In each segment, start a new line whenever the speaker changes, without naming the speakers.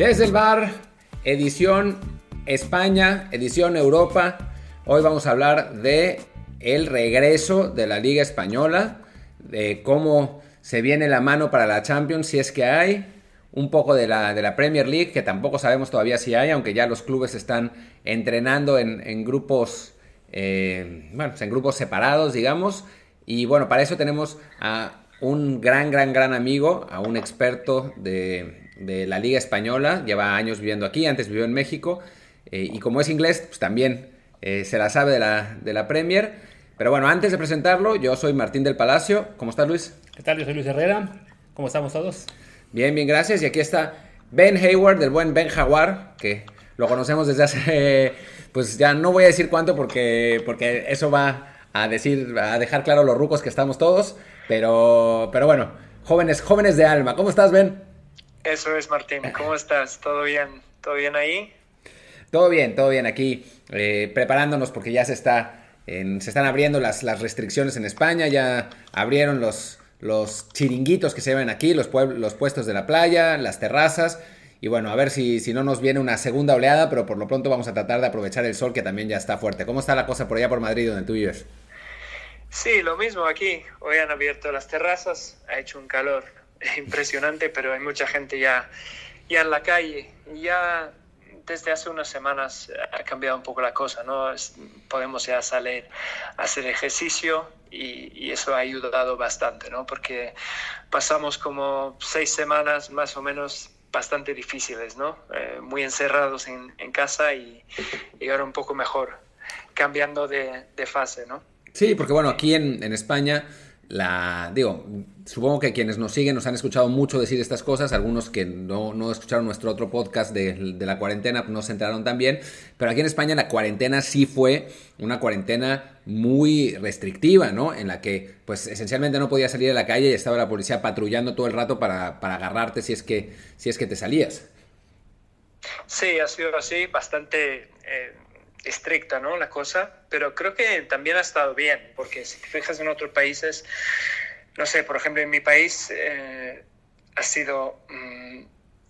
Desde el bar, edición España, edición Europa. Hoy vamos a hablar de el regreso de la Liga Española, de cómo se viene la mano para la Champions, si es que hay, un poco de la, de la Premier League, que tampoco sabemos todavía si hay, aunque ya los clubes están entrenando en, grupos, eh, bueno, en grupos separados, digamos. Y bueno, para eso tenemos a un gran, gran, gran amigo, a un experto de, de la Liga Española, lleva años viviendo aquí, antes vivió en México, eh, y como es inglés, pues también eh, se la sabe de la, de la Premier. Pero bueno, antes de presentarlo, yo soy Martín del Palacio. ¿Cómo estás, Luis?
¿Qué tal? Yo soy Luis Herrera. ¿Cómo estamos todos?
Bien, bien, gracias. Y aquí está Ben Hayward, del buen Ben Jaguar, que lo conocemos desde hace, pues ya no voy a decir cuánto porque, porque eso va a decir, a dejar claro los rucos que estamos todos. Pero, pero bueno, jóvenes, jóvenes de alma. ¿Cómo estás, Ben?
Eso es, Martín. ¿Cómo estás? ¿Todo bien? ¿Todo bien ahí?
Todo bien, todo bien aquí, eh, preparándonos porque ya se está, se están abriendo las, las, restricciones en España, ya abrieron los, los chiringuitos que se ven aquí, los, los puestos de la playa, las terrazas. Y bueno, a ver si, si no nos viene una segunda oleada, pero por lo pronto vamos a tratar de aprovechar el sol que también ya está fuerte. ¿Cómo está la cosa por allá por Madrid, donde tú vives?
Sí, lo mismo aquí. Hoy han abierto las terrazas, ha hecho un calor impresionante, pero hay mucha gente ya, ya en la calle. Ya desde hace unas semanas ha cambiado un poco la cosa, ¿no? podemos ya salir a hacer ejercicio y, eso ha ayudado bastante, ¿no? Porque pasamos como seis semanas más o menos bastante difíciles, ¿no? Eh, muy encerrados en, casa y, y, ahora un poco mejor, cambiando de, fase, ¿no?
Sí, porque bueno, aquí en España la digo, supongo que quienes nos siguen nos han escuchado mucho decir estas cosas, algunos que no, no escucharon nuestro otro podcast de, la cuarentena no se enteraron también, pero aquí en España la cuarentena sí fue una cuarentena muy restrictiva, ¿no? En la que pues esencialmente no podías salir a la calle y estaba la policía patrullando todo el rato para, para agarrarte si es, que, si es que te salías.
Sí, ha sido así, bastante... Eh estricta, ¿no? La cosa, pero creo que también ha estado bien, porque si te fijas en otros países, no sé, por ejemplo, en mi país eh, ha sido mm,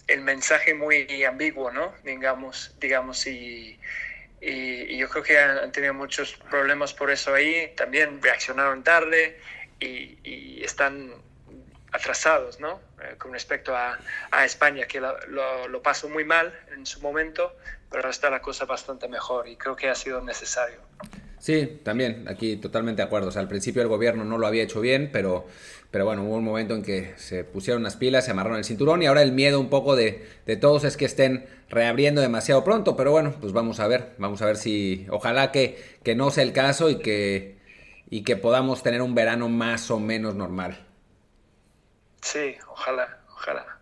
el mensaje muy ambiguo, ¿no? Digamos, digamos, y, y, yo creo que han, tenido muchos problemas por eso ahí, también reaccionaron tarde y, están atrasados, ¿no? Eh, con respecto a, España, que lo, lo, pasó muy mal en su momento, pero está la cosa bastante mejor y creo que ha sido necesario.
Sí, también, aquí totalmente de acuerdo. O sea, al principio el gobierno no lo había hecho bien, pero, pero bueno, hubo un momento en que se pusieron las pilas, se amarraron el cinturón y ahora el miedo un poco de, de todos es que estén reabriendo demasiado pronto, pero bueno, pues vamos a ver, vamos a ver si, ojalá que, que no sea el caso y que, y que podamos tener un verano más o menos normal.
Sí, ojalá, ojalá.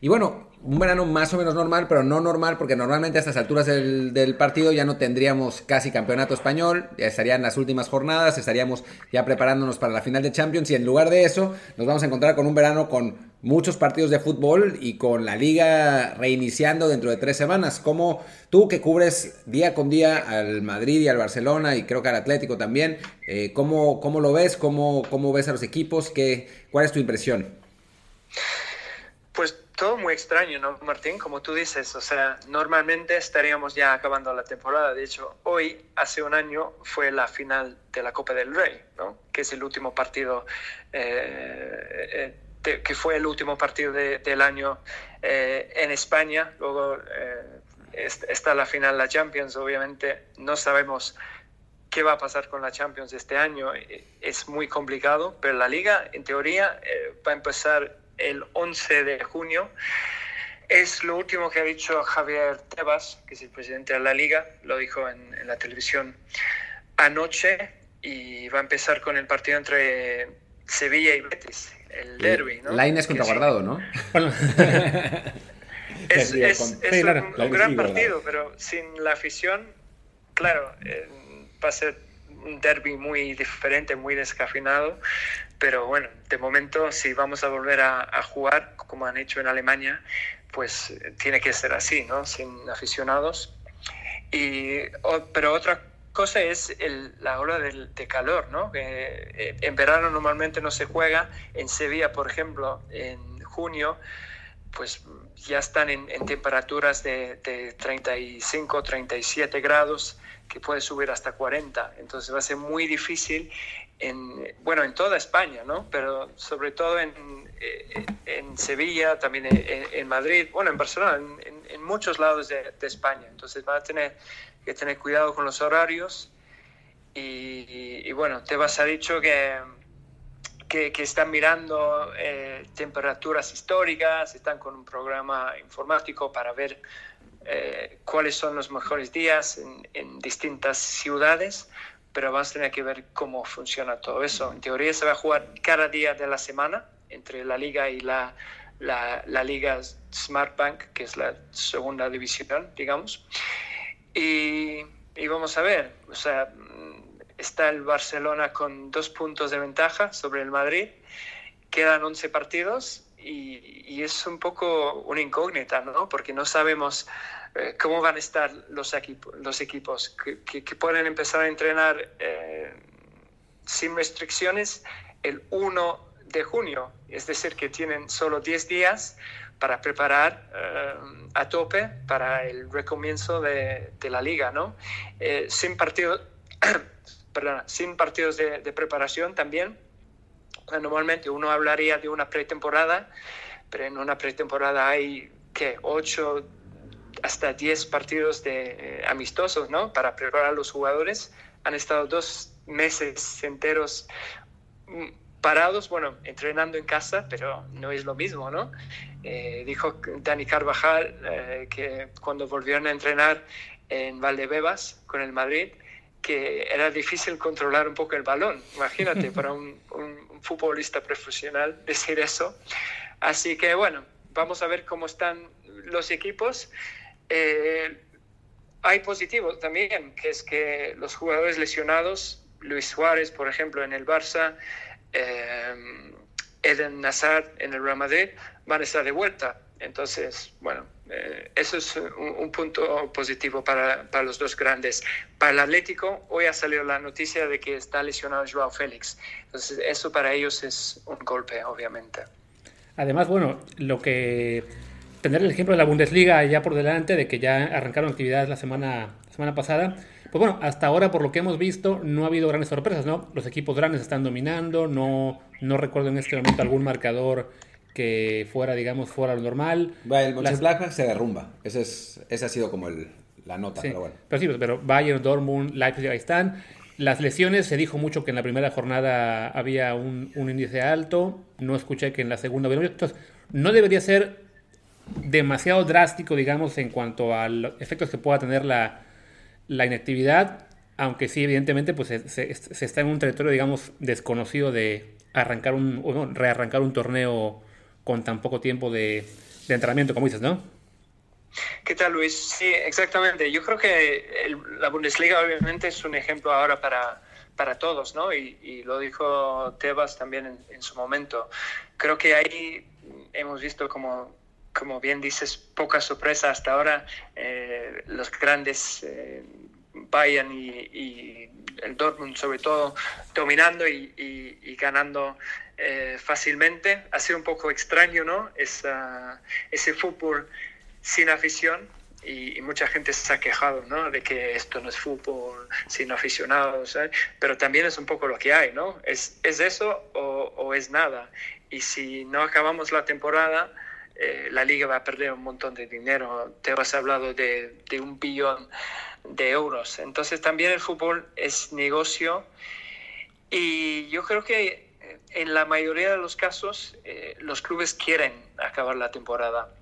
Y bueno, un verano más o menos normal, pero no normal porque normalmente a estas alturas del, partido ya no tendríamos casi campeonato español, ya estarían las últimas jornadas, estaríamos ya preparándonos para la final de Champions y en lugar de eso nos vamos a encontrar con un verano con muchos partidos de fútbol y con la liga reiniciando dentro de tres semanas. ¿Cómo tú que cubres día con día al Madrid y al Barcelona y creo que al Atlético también, eh, ¿cómo, ¿cómo, lo ves? ¿Cómo, ¿Cómo ves a los equipos? ¿Qué, ¿Cuál es tu impresión?
Pues todo muy extraño, ¿no, Martín? Como tú dices, o sea, normalmente estaríamos ya acabando la temporada. De hecho, hoy, hace un año, fue la final de la Copa del Rey, ¿no? Que es el último partido, eh, eh que fue el último partido de, del año eh, en España. Luego eh, está la final, la Champions, obviamente no sabemos qué va a pasar con la Champions este año. Es muy complicado, pero la liga, en teoría, va a empezar el 11 de junio. Es lo último que ha dicho Javier Tebas, que es el presidente de la liga, lo dijo en, en la televisión anoche y va a empezar con el partido entre Sevilla y Betis, el derby, ¿no?
Lainez contra Guardado, ¿no?
es, es, es un, un, gran partido, pero sin la afición, claro, eh, va a ser un derby muy diferente, muy descafinado, pero bueno, de momento si vamos a volver a, a jugar como han hecho en Alemania, pues tiene que ser así, ¿no? Sin aficionados. Y, pero otra cosa es el, la hora del, de calor, ¿no? Eh, en verano normalmente no se juega, en Sevilla, por ejemplo, en junio pues ya están en, temperaturas de, de, 35, 37 grados, que puede subir hasta 40. Entonces va a ser muy difícil en, bueno, en toda España, ¿no? Pero sobre todo en, eh, en Sevilla, también en, Madrid, bueno, en Barcelona, en, muchos lados de, España. Entonces va a tener que tener cuidado con los horarios. Y, bueno, Tebas ha dicho que, que, están mirando eh, temperaturas históricas, están con un programa informático para ver eh, cuáles son los mejores días en, en distintas ciudades pero vamos a tener que ver cómo funciona todo eso. En teoría se va a jugar cada día de la semana entre la liga y la, la, la liga Smart Bank, que es la segunda división, digamos. Y, y, vamos a ver, o sea, está el Barcelona con dos puntos de ventaja sobre el Madrid, quedan 11 partidos y, es un poco una incógnita, ¿no? Porque no sabemos eh, cómo van a estar los, los equipos, que, pueden empezar a entrenar eh, sin restricciones el 1 de junio, es decir, que tienen solo 10 días para preparar eh, a tope para el recomienzo de, de la liga, ¿no? sin, partido, perdona, sin partidos de, preparación también. Normalmente uno hablaría de una pretemporada, pero en una pretemporada hay que 8, hasta 10 partidos de, eh, amistosos, ¿no? Para preparar a los jugadores. Han estado dos meses enteros mm, parados, bueno, entrenando en casa, pero no es lo mismo, ¿no? Eh, dijo Dani Carvajal eh, que cuando volvieron a entrenar en Valdebebas con el Madrid, que era difícil controlar un poco el balón. Imagínate, para un, un, futbolista profesional decir eso. Así que bueno, vamos a ver cómo están los equipos. Eh, hay positivo también, que es que los jugadores lesionados, Luis Suárez, por ejemplo, en el Barça, eh, Eden Hazard en el Real Madrid, van a estar de vuelta. Entonces, bueno, eso es un, punto positivo para, para, los dos grandes. Para el Atlético, hoy ha salido la noticia de que está lesionado Joao Félix. Entonces, eso para ellos es un golpe, obviamente.
Además, bueno, lo que tener el ejemplo de la Bundesliga ya por delante, de que ya arrancaron actividades la semana, semana pasada. Pues bueno, hasta ahora por lo que hemos visto no ha habido grandes sorpresas, ¿no? Los equipos grandes están dominando, no, no recuerdo en este momento algún marcador que fuera, digamos, fuera lo normal.
el Mönchengladbach se derrumba, ese, es, ese ha sido como el, la nota, pero bueno.
Pero sí, pero Bayern, Dortmund, Leipzig, ahí están. Las lesiones, se dijo mucho que en la primera jornada había un, un índice alto, no escuché que en la segunda... Entonces, no debería ser demasiado drástico, digamos, en cuanto a los efectos que pueda tener la, la inactividad, aunque sí, evidentemente, pues se, está en un territorio, digamos, desconocido de arrancar un, o rearrancar un torneo con tan poco tiempo de, entrenamiento, como dices, ¿no?
¿Qué tal, Luis? Sí, exactamente. Yo creo que la Bundesliga obviamente es un ejemplo ahora para, para todos, ¿no? Y, lo dijo Tebas también en, en, su momento. Creo que ahí hemos visto como como bien dices, poca sorpresa hasta ahora. Eh, los grandes eh, Bayern y, el Dortmund, sobre todo, dominando y, ganando eh, fácilmente. Ha sido un poco extraño, ¿no? ese fútbol sin afición. Y, mucha gente se ha quejado, ¿no? De que esto no es fútbol sin aficionados, pero también es un poco lo que hay, ¿no? ¿Es, es eso o, o es nada? Y si no acabamos la temporada, eh, la liga va a perder un montón de dinero. Te has hablado de, de, un billón de euros. Entonces también el fútbol es negocio y yo creo que en la mayoría de los casos eh, los clubes quieren acabar la temporada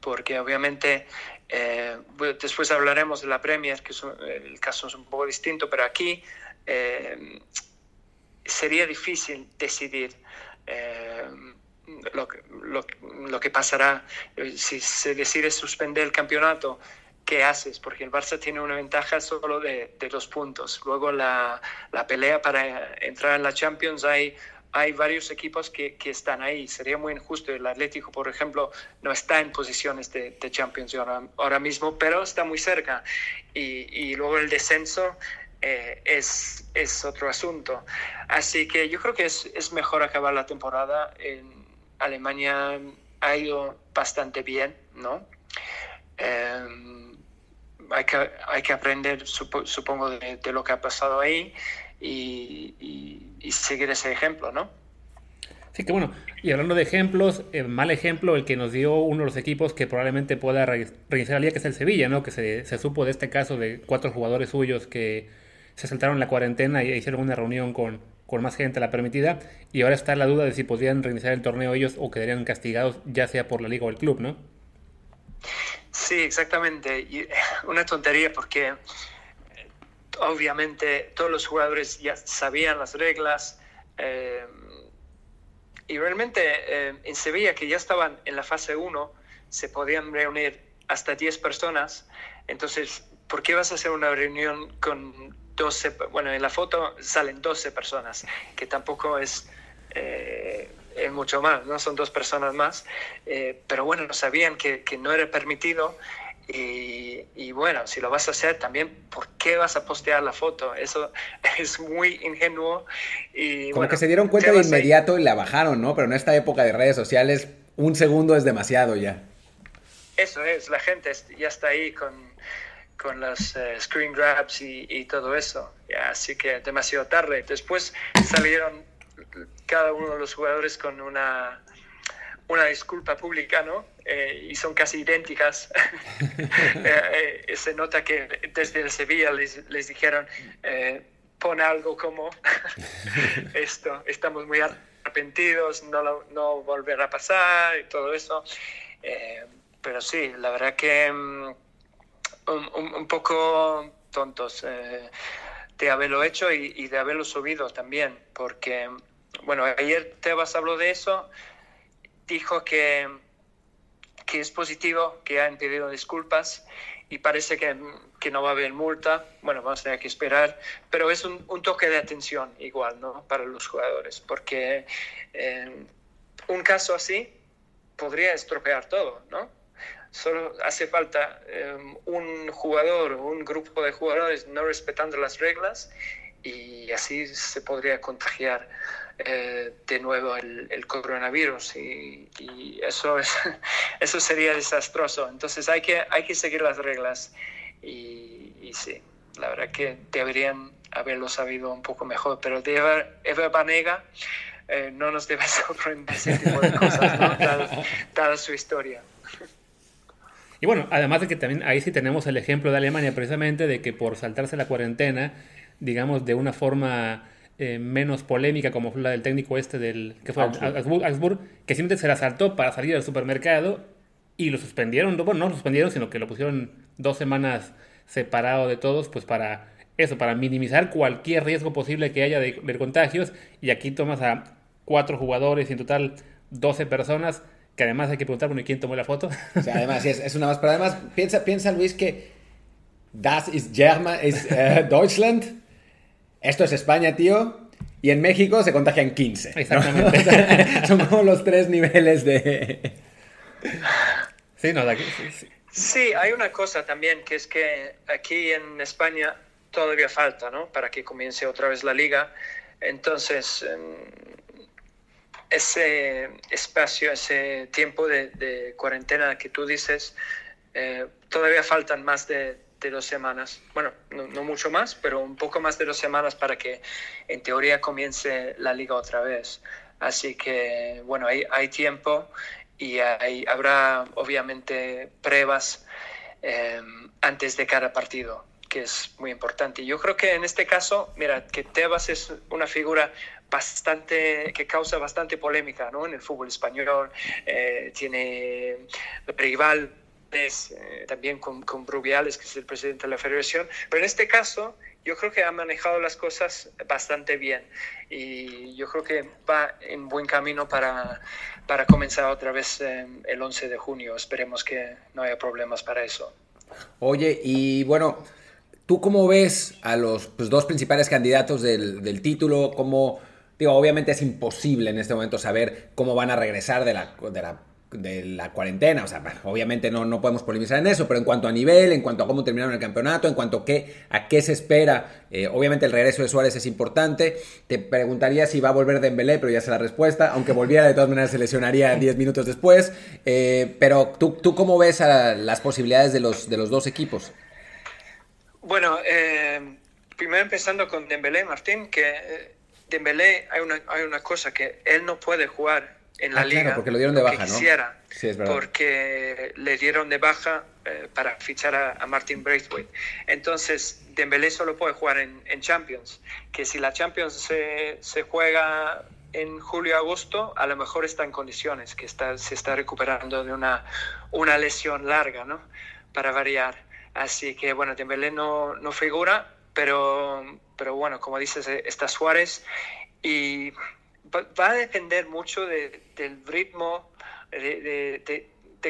porque obviamente eh, después hablaremos de la Premier, que el caso es un poco distinto, pero aquí sería difícil decidir lo, que pasará si se decide suspender el campeonato. ¿Qué haces? Porque el Barça tiene una ventaja solo de, de puntos. Luego la, la, pelea para entrar en la Champions hay, hay varios equipos que, que, están ahí. Sería muy injusto. El Atlético, por ejemplo, no está en posiciones de, de Champions ahora, ahora, mismo, pero está muy cerca. Y, y luego el descenso eh, es, es, otro asunto. Así que yo creo que es, es mejor acabar la temporada en, Alemania ha ido bastante bien, ¿no? Em, hay, que, hay que aprender, supongo, de, lo que ha pasado ahí y, seguir ese ejemplo, ¿no?
Sí, que bueno, y hablando de ejemplos, el mal ejemplo, el que nos dio uno de los equipos que probablemente pueda reiniciar la liga, que es el Sevilla, ¿no? Que se, supo de este caso de cuatro jugadores suyos que se saltaron la cuarentena y hicieron una reunión con, con más gente la permitida, y ahora está la duda de si podrían reiniciar el torneo ellos o quedarían castigados, ya sea por la liga o el club, ¿no?
Sí, exactamente. Y una tontería porque obviamente todos los jugadores ya sabían las reglas. Eh, y realmente eh, en Sevilla, que ya estaban en la fase 1, se podían reunir hasta 10 personas. Entonces, ¿por qué vas a hacer una reunión con 12? Bueno, en la foto salen 12 personas, que tampoco es, eh, mucho más, ¿no? Son dos personas más. Eh, pero bueno, sabían que, que no era permitido y, bueno, si lo vas a hacer también, ¿por qué vas a postear la foto? Eso es muy ingenuo. Y,
Como que se dieron cuenta de inmediato y la bajaron, ¿no? Pero en esta época de redes sociales, un segundo es demasiado ya.
Eso es, la gente ya está ahí con, con los eh, screen grabs y, y, todo eso. así que demasiado tarde. Después salieron cada uno de los jugadores con una una disculpa pública, ¿no? Eh, y son casi idénticas. Eh, eh, se nota que desde el Sevilla les, les dijeron, pon algo como esto, estamos muy arrepentidos, no, no volverá a pasar y todo eso. pero sí, la verdad que mm, un, un, poco tontos de haberlo hecho y, y de haberlo subido también, porque, bueno, ayer Tebas habló de eso dijo que, que es positivo, que han pedido disculpas y parece que, que, no va a haber multa. Bueno, vamos a tener que esperar, pero es un, un toque de atención igual, ¿no? Para los jugadores, porque eh, un caso así podría estropear todo, ¿no? Solo hace falta eh, un jugador un grupo de jugadores no respetando las reglas y así se podría contagiar eh, de nuevo el, el coronavirus y, eso, es, eso sería desastroso. Entonces hay que, hay que seguir las reglas y, y sí, la verdad que deberían haberlo sabido un poco mejor, pero de Eva, Eva Banega eh, no nos debe sorprender ese tipo de cosas, ¿no? dada, su historia.
Y bueno, además de que también ahí sí tenemos el ejemplo de Alemania, precisamente de que por saltarse la cuarentena, digamos, de una forma eh, menos polémica como fue la del técnico este del que fue Augsburg, que simplemente se la saltó para salir al supermercado y lo suspendieron, bueno, no lo suspendieron, sino que lo pusieron dos semanas separado de todos, pues para eso, para minimizar cualquier riesgo posible que haya de, contagios. Y aquí tomas a cuatro jugadores y en total 12 personas, que además hay que preguntar, bueno, ¿quién tomó la foto?
además, es, es, una más, pero además piensa, piensa Luis que das ist German, ist äh, Deutschland esto es España, tío. Y en México se contagian 15. Exactamente. son como los tres niveles de...
Sí, no, sí, hay una cosa también, que es que aquí en España todavía falta, ¿no? Para que comience otra vez la liga. Entonces, em, ese espacio, ese tiempo de, cuarentena que tú dices, eh, todavía faltan más de de dos semanas, bueno, no, mucho más, pero un poco más de dos semanas para que en teoría comience la liga otra vez. Así que, bueno, hay, hay tiempo y hay, habrá obviamente pruebas em, antes de cada partido, que es muy importante. Yo creo que en este caso, mira, que Tebas es una figura bastante que causa bastante polémica ¿no? en el fútbol español, eh, tiene rival eh, también con, con Rubiales, que es el presidente de la federación, pero en este caso yo creo que ha manejado las cosas bastante bien y yo creo que va en buen camino para, para comenzar otra vez el 11 de junio. Esperemos que no haya problemas para eso.
Oye, y bueno, ¿tú cómo ves a los pues, dos principales candidatos del, del título? ¿Cómo, digo, obviamente es imposible en este momento saber cómo van a regresar de la, de la de la cuarentena, o sea, obviamente no, no podemos polemizar en eso, pero en cuanto a nivel, en cuanto a cómo terminaron el campeonato, en cuanto a qué, a qué se espera, eh, obviamente el regreso de Suárez es importante, te preguntaría si va a volver Dembélé, pero ya sé la respuesta, aunque volviera de todas maneras se lesionaría 10 minutos después, eh, pero ¿tú, ¿tú cómo ves a las posibilidades de los, de los dos equipos?
Bueno, eh, primero empezando con Dembélé, Martín, que Dembélé hay una, hay una cosa que él no puede jugar en la ah, liga.
porque lo dieron de baja,
quisiera, Porque le dieron de baja eh, para fichar a, Martin Braithwaite. Entonces, Dembélé solo puede jugar en, Champions. Que si la Champions se, se juega en julio-agosto, a lo mejor está en condiciones, que está, se está recuperando de una, una lesión larga, ¿no? Para variar. Así que, bueno, Dembélé no, no figura, pero, pero bueno, como dices, eh, está Suárez y va a depender mucho de, del ritmo, de,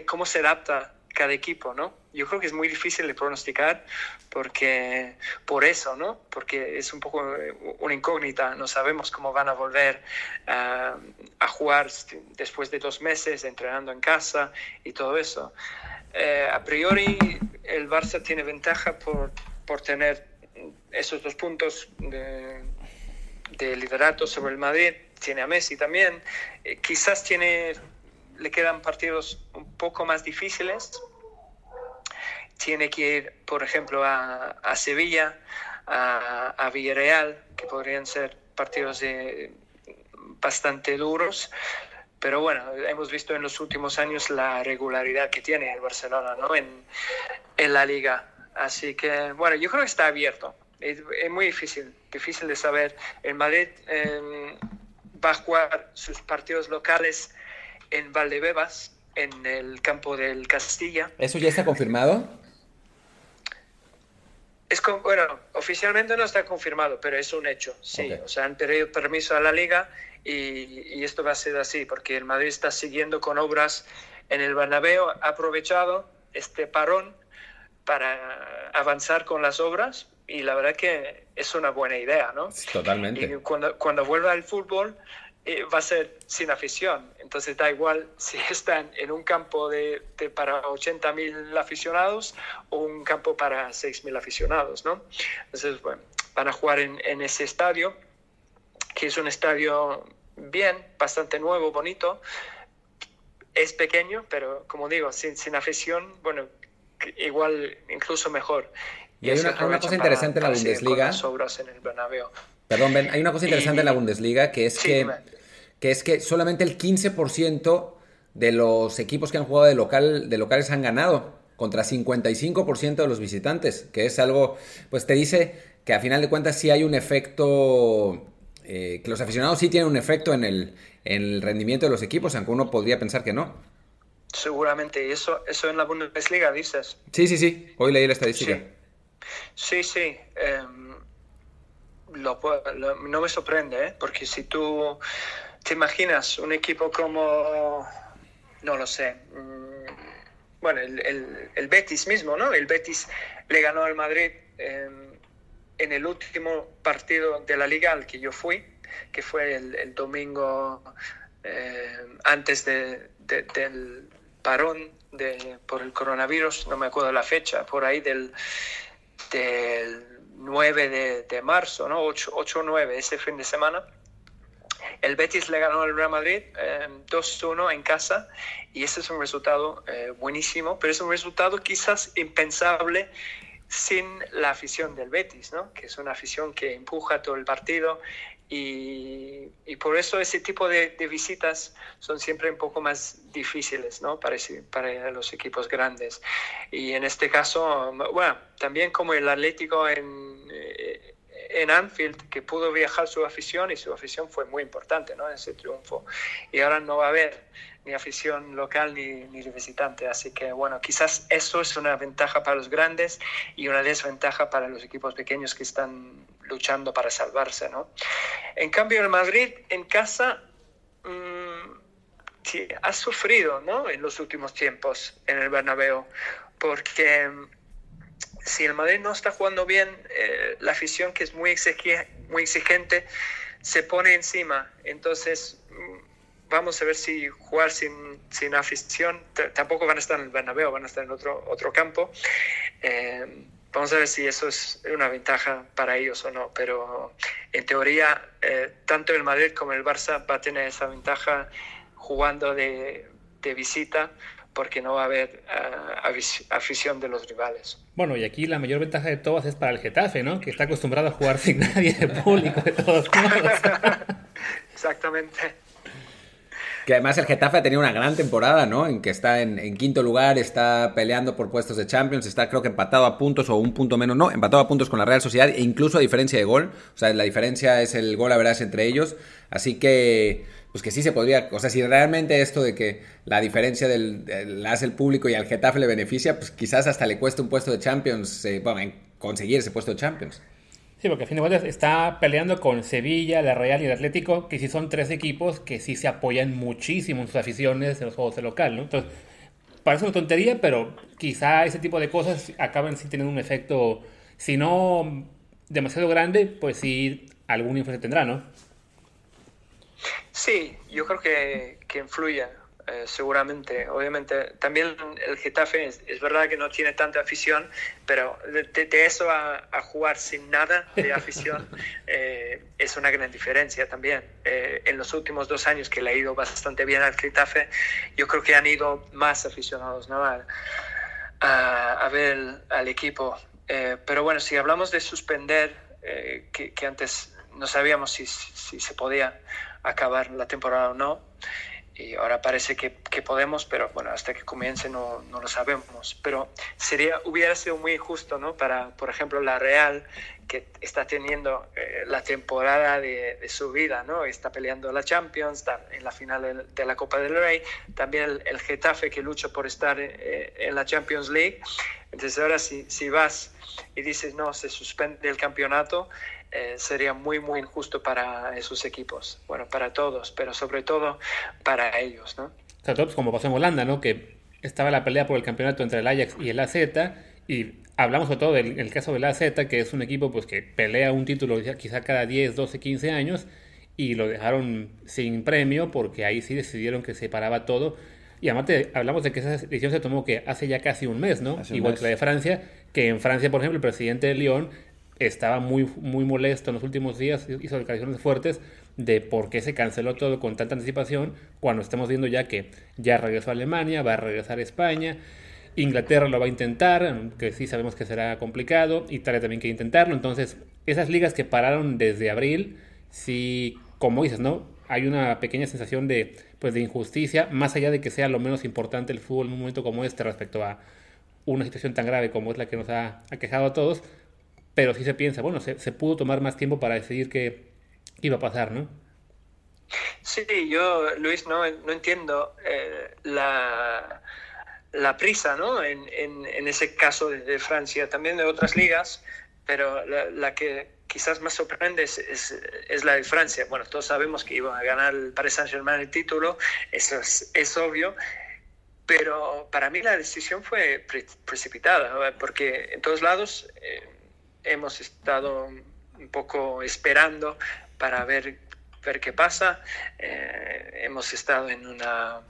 cómo se adapta cada equipo, ¿no? Yo creo que es muy difícil de pronosticar porque por eso, ¿no? Porque es un poco una incógnita, no sabemos cómo van a volver a jugar después de dos meses entrenando en casa y todo eso. Eh, a priori el Barça tiene ventaja por, por tener esos dos puntos de liderato sobre el Madrid tiene a Messi también. Eh, quizás tiene, le quedan partidos un poco más difíciles. Tiene que ir, por ejemplo, a, a Sevilla, a, a, Villarreal, que podrían ser partidos de, bastante duros. Pero bueno, hemos visto en los últimos años la regularidad que tiene el Barcelona ¿no? en, en la liga. Así que, bueno, yo creo que está abierto. Es, es muy difícil, difícil de saber. El Madrid eh, va a jugar sus partidos locales en Valdebebas, en el campo del Castilla.
¿Eso ya está confirmado?
Es bueno, oficialmente no está confirmado, pero es un hecho, sí. O sea, han pedido permiso a la liga y, esto va a ser así, porque el Madrid está siguiendo con obras en el Bernabéu, ha aprovechado este parón para avanzar con las obras y la verdad que es una buena idea, ¿no?
Totalmente.
Y cuando, cuando vuelva el fútbol eh, va a ser sin afición, entonces da igual si están en un campo de, de para 80.000 aficionados o un campo para 6.000 aficionados, ¿no? Entonces, bueno, van a jugar en, en ese estadio, que es un estadio bien, bastante nuevo, bonito, es pequeño, pero como digo, sin, sin afición, bueno, igual incluso mejor.
Y, hay una, cosa interesante en la Bundesliga. Perdón, Ben, hay una cosa interesante en la Bundesliga que es que, que es que solamente el 15% de los equipos que han jugado de local de locales han ganado contra 55% de los visitantes, que es algo pues te dice que a final de cuentas sí hay un efecto eh, que los aficionados sí tienen un efecto en el, en el rendimiento de los equipos, aunque uno podría pensar que no.
Seguramente, y eso, eso en la Bundesliga dices.
Sí, sí, sí, hoy leí la estadística.
Sí, sí. Em, no me sorprende, ¿eh? porque si tú te imaginas un equipo como, no lo sé, mm, bueno, el, el, Betis mismo, ¿no? El Betis le ganó al Madrid em, en el último partido de la liga al que yo fui, que fue el, domingo em, antes de, del parón de, por el coronavirus, no me acuerdo la fecha, por ahí del del 9 de, marzo, ¿no? 8 o 9, ese fin de semana. El Betis le ganó al Real Madrid 2-1 eh, en casa y ese es un resultado eh, buenísimo, pero es un resultado quizás impensable sin la afición del Betis, ¿no? que es una afición que empuja todo el partido y, por eso ese tipo de, visitas son siempre un poco más difíciles ¿no? para, para los equipos grandes. Y en este caso, bueno, también como el Atlético en, eh, en Anfield, que pudo viajar su afición y su afición fue muy importante ¿no? en ese triunfo. Y ahora no va a haber ni afición local ni, ni visitante. Así que bueno, quizás eso es una ventaja para los grandes y una desventaja para los equipos pequeños que están luchando para salvarse. ¿no? En cambio, el Madrid en casa mmm, ha sufrido ¿no? en los últimos tiempos en el Bernabéu, porque mm, si el Madrid no está jugando bien, eh, la afición que es muy, muy exigente se pone encima. Entonces, vamos a ver si jugar sin, sin afición, tampoco van a estar en el Bernabéu, van a estar en otro, otro campo. Eh, vamos a ver si eso es una ventaja para ellos o no, pero en teoría eh, tanto el Madrid como el Barça va a tener esa ventaja jugando de, de visita porque no va a haber uh, afición de los rivales.
Bueno, y aquí la mayor ventaja de todas es para el Getafe, ¿no? Que está acostumbrado a jugar sin nadie de público de todos modos.
Exactamente.
Que además el Getafe ha tenido una gran temporada, ¿no? En que está en, quinto lugar, está peleando por puestos de Champions, está creo que empatado a puntos o un punto menos, no, empatado a puntos con la Real Sociedad e incluso a diferencia de gol. O sea, la diferencia es el gol a verás entre ellos. Así que, pues que sí se podría, o sea, si realmente esto de que la diferencia del, la hace el público y al Getafe le beneficia, pues quizás hasta le cueste un puesto de Champions, eh, bueno, conseguir ese puesto de Champions.
Sí, porque a fin de cuentas está peleando con Sevilla, la Real y el Atlético, que sí son tres equipos que sí se apoyan muchísimo en sus aficiones en los juegos de local, ¿no? Entonces, parece una tontería, pero quizá ese tipo de cosas acaban sin tener un efecto, si no demasiado grande, pues sí algún influencia tendrá, ¿no?
Sí, yo creo que, que influye eh, seguramente. Obviamente, también el Getafe es, verdad que no tiene tanta afición, pero de, eso a, jugar sin nada de afición eh, es una gran diferencia también. Eh, en los últimos dos años que le ha ido bastante bien al Getafe, yo creo que han ido más aficionados ¿no? a, a, ver al equipo. pero bueno, si hablamos de suspender, que, que, antes no sabíamos si, si se podía acabar la temporada o no y ahora parece que, que, podemos, pero bueno, hasta que comience no, no, lo sabemos. Pero sería, hubiera sido muy injusto, ¿no? Para, por ejemplo, la Real, que está teniendo eh, la temporada de, de, su vida, ¿no? Está peleando la Champions, está en la final de la Copa del Rey, también el, Getafe que lucha por estar eh, en la Champions League. Entonces ahora si, si vas y dices, no, se suspende el campeonato, eh, sería muy, muy injusto para esos equipos. Bueno, para todos, pero sobre todo para ellos, ¿no?
O como pasó en Holanda, ¿no? Que estaba la pelea por el campeonato entre el Ajax y el AZ y hablamos sobre todo del caso del AZ, que es un equipo pues que pelea un título quizá cada 10, 12, 15 años y lo dejaron sin premio porque ahí sí decidieron que se paraba todo. Y además hablamos de que esa decisión se tomó que hace ya casi un mes, ¿no? Igual que la de Francia, que en Francia, por ejemplo, el presidente de Lyon estaba muy, muy molesto en los últimos días, hizo declaraciones fuertes de por qué se canceló todo con tanta anticipación, cuando estamos viendo ya que ya regresó a Alemania, va a regresar a España, Inglaterra lo va a intentar, que sí sabemos que será complicado, Italia también quiere intentarlo, entonces esas ligas que pararon desde abril, sí, como dices, ¿no? Hay una pequeña sensación de, pues, de injusticia, más allá de que sea lo menos importante el fútbol en un momento como este respecto a una situación tan grave como es la que nos ha aquejado a todos, pero sí se piensa, bueno, se, se pudo tomar más tiempo para decidir qué iba a pasar, ¿no?
Sí, yo, Luis, no, no entiendo eh, la, la, prisa, ¿no? En, en, en ese caso de, Francia, también de otras ligas, pero la, la que quizás más sorprende es, es, es, la de Francia. Bueno, todos sabemos que iba a ganar el Paris Saint-Germain el título, eso es, es obvio, pero para mí la decisión fue precipitada, porque en todos lados... Eh, hemos estado un poco esperando para ver, ver qué pasa. Eh, hemos estado en una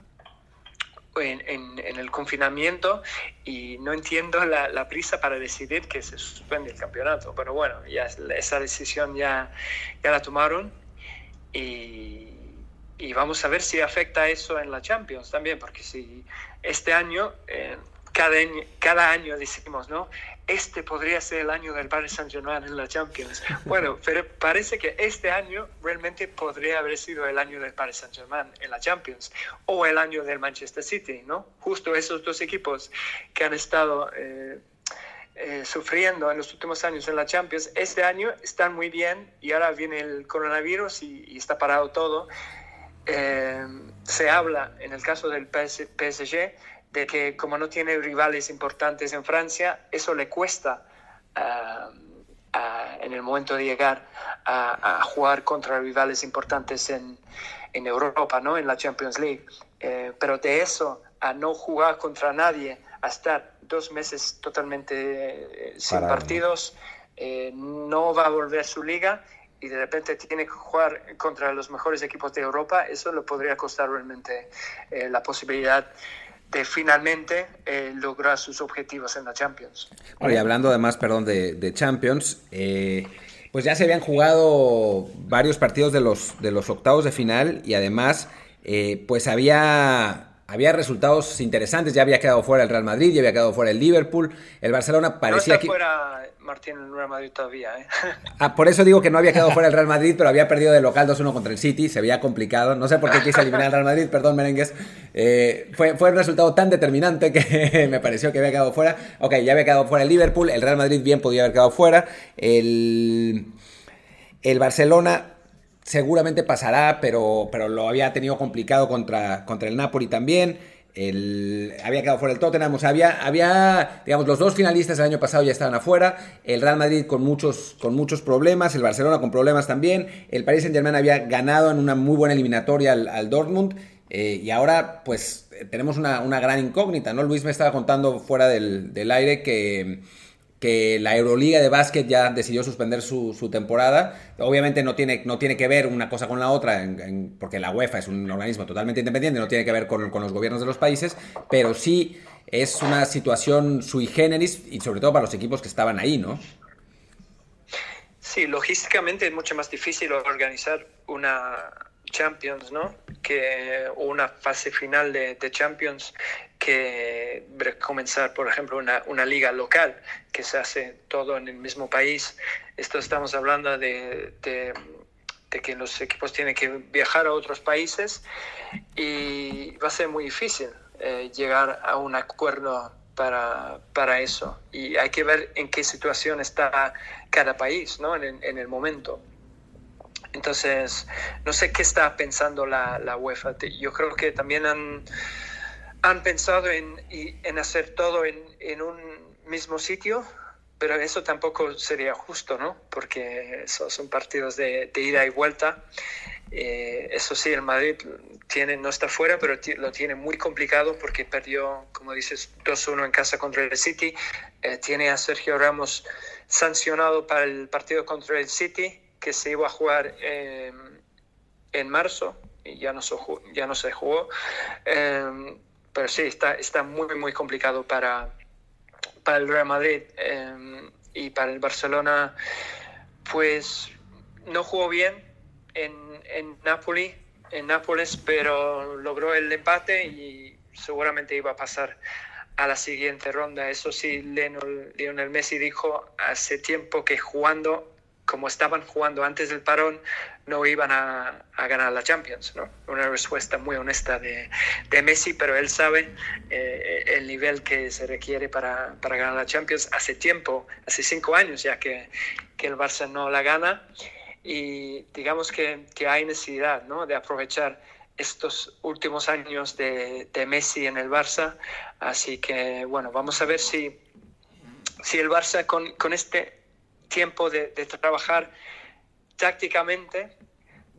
en, en, el confinamiento y no entiendo la, la, prisa para decidir que se suspende el campeonato. Pero bueno, ya esa decisión ya, ya la tomaron y, y, vamos a ver si afecta eso en la Champions también, porque si este año, eh, cada, cada año decimos, ¿no? Este podría ser el año del Paris Saint-Germain en la Champions. Bueno, pero parece que este año realmente podría haber sido el año del Paris Saint-Germain en la Champions o el año del Manchester City, ¿no? Justo esos dos equipos que han estado eh, eh, sufriendo en los últimos años en la Champions, este año están muy bien y ahora viene el coronavirus y, está parado todo. Eh, se habla, en el caso del PSG, de que como no tiene rivales importantes en Francia, eso le cuesta ah, ah, en el momento de llegar a, jugar contra rivales importantes en, en, Europa, ¿no? en la Champions League. Eh, pero de eso a no jugar contra nadie, a estar dos meses totalmente eh, sin partidos, eh, no va a volver su liga y de repente tiene que jugar contra los mejores equipos de Europa, eso le podría costar realmente la posibilidad de finalmente eh, lograr sus objetivos en la Champions.
y hablando además, perdón, de, Champions, eh, pues ya se habían jugado varios partidos de los, de los octavos de final y además, pues había había resultados interesantes, ya había quedado fuera el Real Madrid, ya había quedado fuera el Liverpool, el Barcelona parecía
no está fuera Martín el Real Madrid todavía, ¿eh?
Ah, por eso digo que no había quedado fuera el Real Madrid, pero había perdido de local 2-1 contra el City, se veía complicado, no sé por qué quise eliminar al Real Madrid, perdón merengues, eh, fue, fue un resultado tan determinante que me pareció que había quedado fuera, ok, ya había quedado fuera el Liverpool, el Real Madrid bien podía haber quedado fuera, el, el Barcelona seguramente pasará, pero, pero lo había tenido complicado contra, contra el Napoli también. El, había quedado fuera el Tottenham, o sea, había, había, digamos, los dos finalistas el año pasado ya estaban afuera, el Real Madrid con muchos, con muchos problemas, el Barcelona con problemas también, el Paris Saint Germain había ganado en una muy buena eliminatoria al, Dortmund, eh, y ahora pues tenemos una, una, gran incógnita, ¿no? Luis me estaba contando fuera del, del aire que que la Euroliga de básquet ya decidió suspender su, temporada. Obviamente no tiene, no tiene que ver una cosa con la otra, porque la UEFA es un organismo totalmente independiente, no tiene que ver con, los gobiernos de los países, pero sí es una situación sui generis y sobre todo para los equipos que estaban ahí, ¿no?
Sí, logísticamente es mucho más difícil organizar una Champions, ¿no? Que una fase final de, de Champions que comenzar, por ejemplo, una, una, liga local que se hace todo en el mismo país. Esto estamos hablando de, de, que los equipos tienen que viajar a otros países y va a ser muy difícil eh, llegar a un acuerdo para, para, eso. Y hay que ver en qué situación está cada país ¿no? en, en el momento. Entonces, no sé qué está pensando la, la UEFA. Yo creo que también han han pensado en, en hacer todo en, en, un mismo sitio, pero eso tampoco sería justo, ¿no? Porque son partidos de, de ida y vuelta. Eh, eso sí, el Madrid tiene, no está fuera, pero lo tiene muy complicado porque perdió, como dices, 2-1 en casa contra el City. Eh, tiene a Sergio Ramos sancionado para el partido contra el City, que se iba a jugar eh, en marzo y ya no, se jugó pero sí, está, está muy, muy complicado para, para el Real Madrid em, y para el Barcelona. Pues no jugó bien en, en Napoli, en Nápoles, pero logró el empate y seguramente iba a pasar a la siguiente ronda. Eso sí, Lionel Messi dijo hace tiempo que jugando como estaban jugando antes del parón, no iban a, ganar la Champions. ¿no? Una respuesta muy honesta de, Messi, pero él sabe eh, el nivel que se requiere para, ganar la Champions. Hace tiempo, hace cinco años ya que, el Barça no la gana y digamos que, hay necesidad ¿no? de aprovechar estos últimos años de, Messi en el Barça. Así que, bueno, vamos a ver si, si el Barça con, con este tiempo de, trabajar tácticamente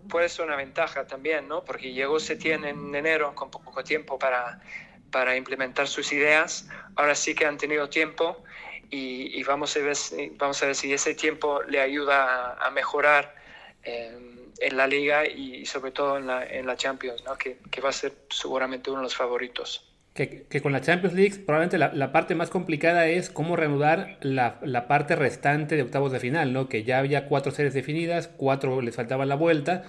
puede ser una ventaja también, ¿no? Porque llegó Setién en enero con poco tiempo para, para implementar sus ideas. Ahora sí que han tenido tiempo y, vamos, a ver, vamos a ver si ese tiempo le ayuda a, mejorar eh, en la liga y sobre todo en la, en la Champions, ¿no? que, que va a ser seguramente uno de los favoritos
que, con la Champions League probablemente la, parte más complicada es cómo reanudar la, la, parte restante de octavos de final, ¿no? Que ya había cuatro series definidas, cuatro les faltaba la vuelta,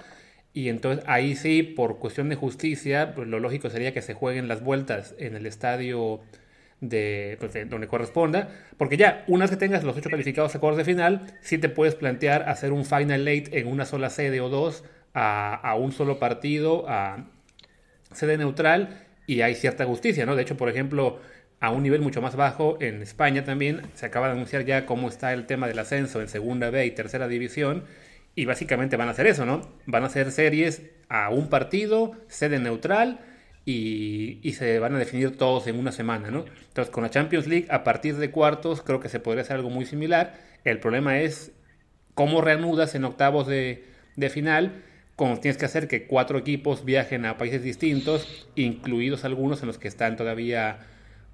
y entonces ahí sí, por cuestión de justicia, pues lo lógico sería que se jueguen las vueltas en el estadio de, pues, donde corresponda, porque ya una vez que tengas los ocho calificados a cuartos de final, sí te puedes plantear hacer un final late en una sola sede o dos, a, a un solo partido, a sede neutral y hay cierta justicia, ¿no? De hecho, por ejemplo, a un nivel mucho más bajo, en España también se acaba de anunciar ya cómo está el tema del ascenso en segunda B y tercera división, y básicamente van a hacer eso, ¿no? Van a hacer series a un partido, sede neutral, y, se van a definir todos en una semana, ¿no? Entonces, con la Champions League, a partir de cuartos, creo que se podría hacer algo muy similar. El problema es cómo reanudas en octavos de final como tienes que hacer que cuatro equipos viajen a países distintos, incluidos algunos en los que están todavía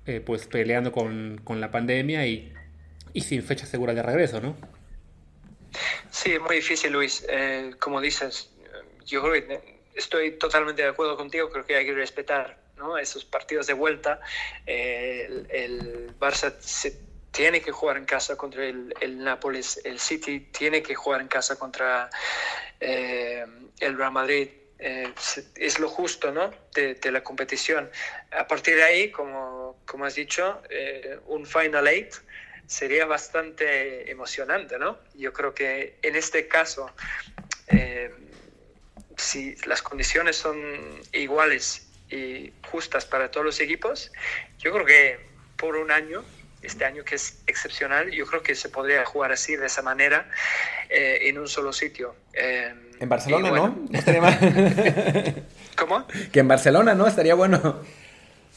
eh, pues peleando con, la pandemia y, sin fecha segura de regreso, ¿no?
Sí, muy difícil, Luis. Eh, como dices, yo creo que estoy totalmente de acuerdo contigo, creo que hay que respetar ¿no? esos partidos de vuelta. Eh, el, Barça se tiene que jugar en casa contra el, el Nápoles, el City tiene que jugar en casa contra eh, el Real Madrid. Eh, es lo justo ¿no? de, la competición. A partir de ahí, como, como has dicho, un Final Eight sería bastante emocionante. ¿no? Yo creo que en este caso si las condiciones son iguales y justas para todos los equipos, yo creo que por un año, este año que es excepcional, yo creo que se podría jugar así, de esa manera, eh, en un solo sitio.
Eh, en Barcelona, ¿no? estaría mal.
¿Cómo?
Que en Barcelona, ¿no? Estaría bueno.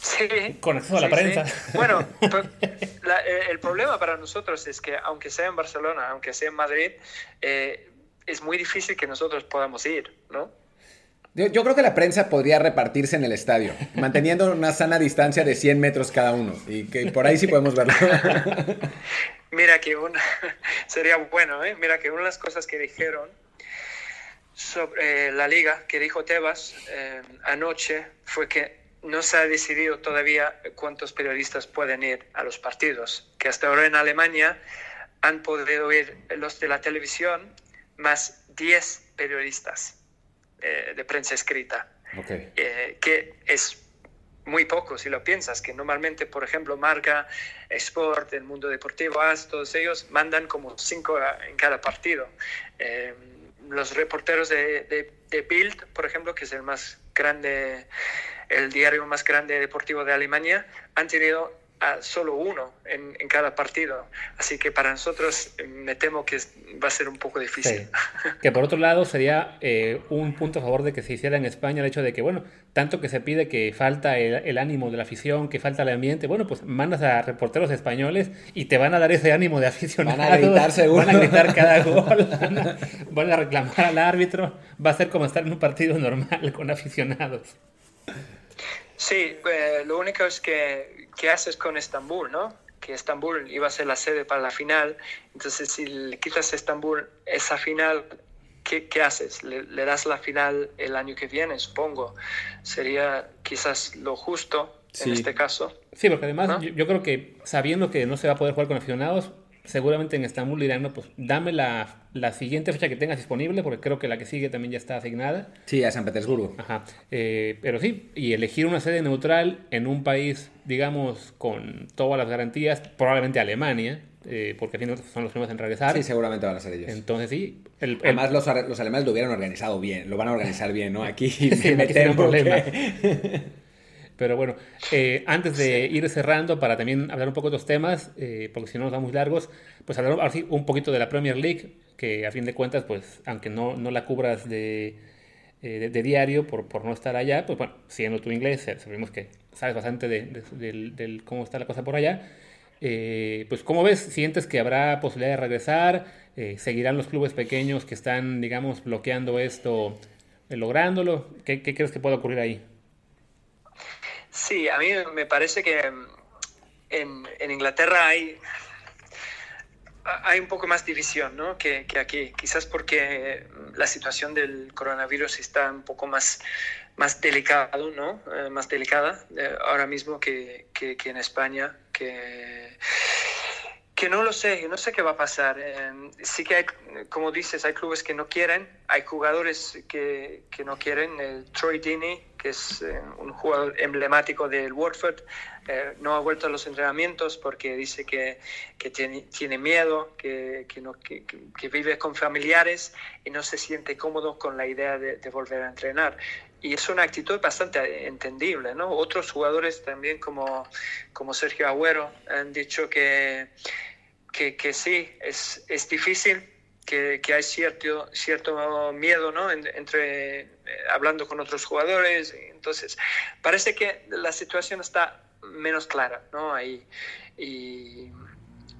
Sí.
Con acceso a la prensa.
Bueno, pues, eh, el problema para nosotros es que aunque sea en Barcelona, aunque sea en Madrid, es muy difícil que nosotros podamos ir, ¿no?
Yo, creo que la prensa podría repartirse en el estadio, manteniendo una sana distancia de 100 metros cada uno. Y que por ahí sí podemos verlo.
Mira que una, sería bueno, ¿eh? Mira que una de las cosas que dijeron sobre eh, la liga, que dijo Tebas eh, anoche, fue que no se ha decidido todavía cuántos periodistas pueden ir a los partidos. Que hasta ahora en Alemania han podido ir los de la televisión más 10 periodistas eh, de prensa escrita, eh, que es muy poco si lo piensas, que normalmente, por ejemplo, Marca, Sport, el mundo deportivo, AS, todos ellos mandan como cinco en cada partido. Eh, los reporteros de, de, Bild, por ejemplo, que es el más grande, el diario más grande deportivo de Alemania, han tenido a solo uno en, en, cada partido. Así que para nosotros eh, me temo que va a ser un poco difícil.
Que por otro lado sería eh, un punto a favor de que se hiciera en España el hecho de que, bueno, tanto que se pide que falta el, ánimo de la afición, que falta el ambiente, bueno, pues mandas a reporteros españoles y te van a dar ese ánimo de aficionado.
Van a gritar seguro.
Van a gritar cada gol, van a reclamar al árbitro. Va a ser como estar en un partido normal con aficionados.
Sí, eh, lo único es que, ¿qué haces con Estambul, no? Que Estambul iba a ser la sede para la final, entonces si le quitas a Estambul esa final, ¿qué, qué haces? ¿Le, das la final el año que viene, supongo? Sería quizás lo justo en este caso.
Sí, porque además yo, yo, creo que sabiendo que no se va a poder jugar con aficionados, seguramente en Estambul dirán, no, pues dame la, la, siguiente fecha que tengas disponible, porque creo que la que sigue también ya está asignada.
Sí, a San Petersburgo.
Ajá. Eh, pero sí, y elegir una sede neutral en un país, digamos, con todas las garantías, probablemente Alemania, eh, porque al fin son los primeros en regresar.
Sí, seguramente van a ser ellos.
Entonces sí.
El, Además, los, los, alemanes lo hubieran organizado bien, lo van a organizar bien, ¿no? Aquí sí,
me problema. Pero bueno, eh, antes de ir cerrando, para también hablar un poco de otros temas, eh, porque si no nos va muy largos, pues hablar ahora un poquito de la Premier League, que a fin de cuentas, pues aunque no, no la cubras de, eh, de, diario por, por, no estar allá, pues bueno, siendo tu inglés, sabemos que sabes bastante de, cómo está la cosa por allá. pues ¿cómo ves? ¿Sientes que habrá posibilidad de regresar? ¿Seguirán los clubes pequeños que están, digamos, bloqueando esto, lográndolo? ¿Qué, ¿Qué crees que puede ocurrir ahí?
Sí, a mí me parece que en, en Inglaterra hay, hay un poco más división ¿no? que, que, aquí, quizás porque la situación del coronavirus está un poco más, más delicado, ¿no? Eh, más delicada eh, ahora mismo que, que, en España, que, que no lo sé, no sé qué va a pasar. Eh, sí que hay, como dices, hay clubes que no quieren, hay jugadores que, que no quieren. Troy Deeney que es eh, un jugador emblemático del Watford, eh, no ha vuelto a los entrenamientos porque dice que, que tiene, tiene, miedo, que, que, vive con familiares y no se siente cómodo con la idea de, volver a entrenar. Y es una actitud bastante entendible. ¿no? Otros jugadores también como, como Sergio Agüero han dicho que, que, sí, es, es difícil, que, que, hay cierto, cierto miedo ¿no? entre eh, hablando con otros jugadores. Entonces, parece que la situación está menos clara ¿no? Ahí. Y,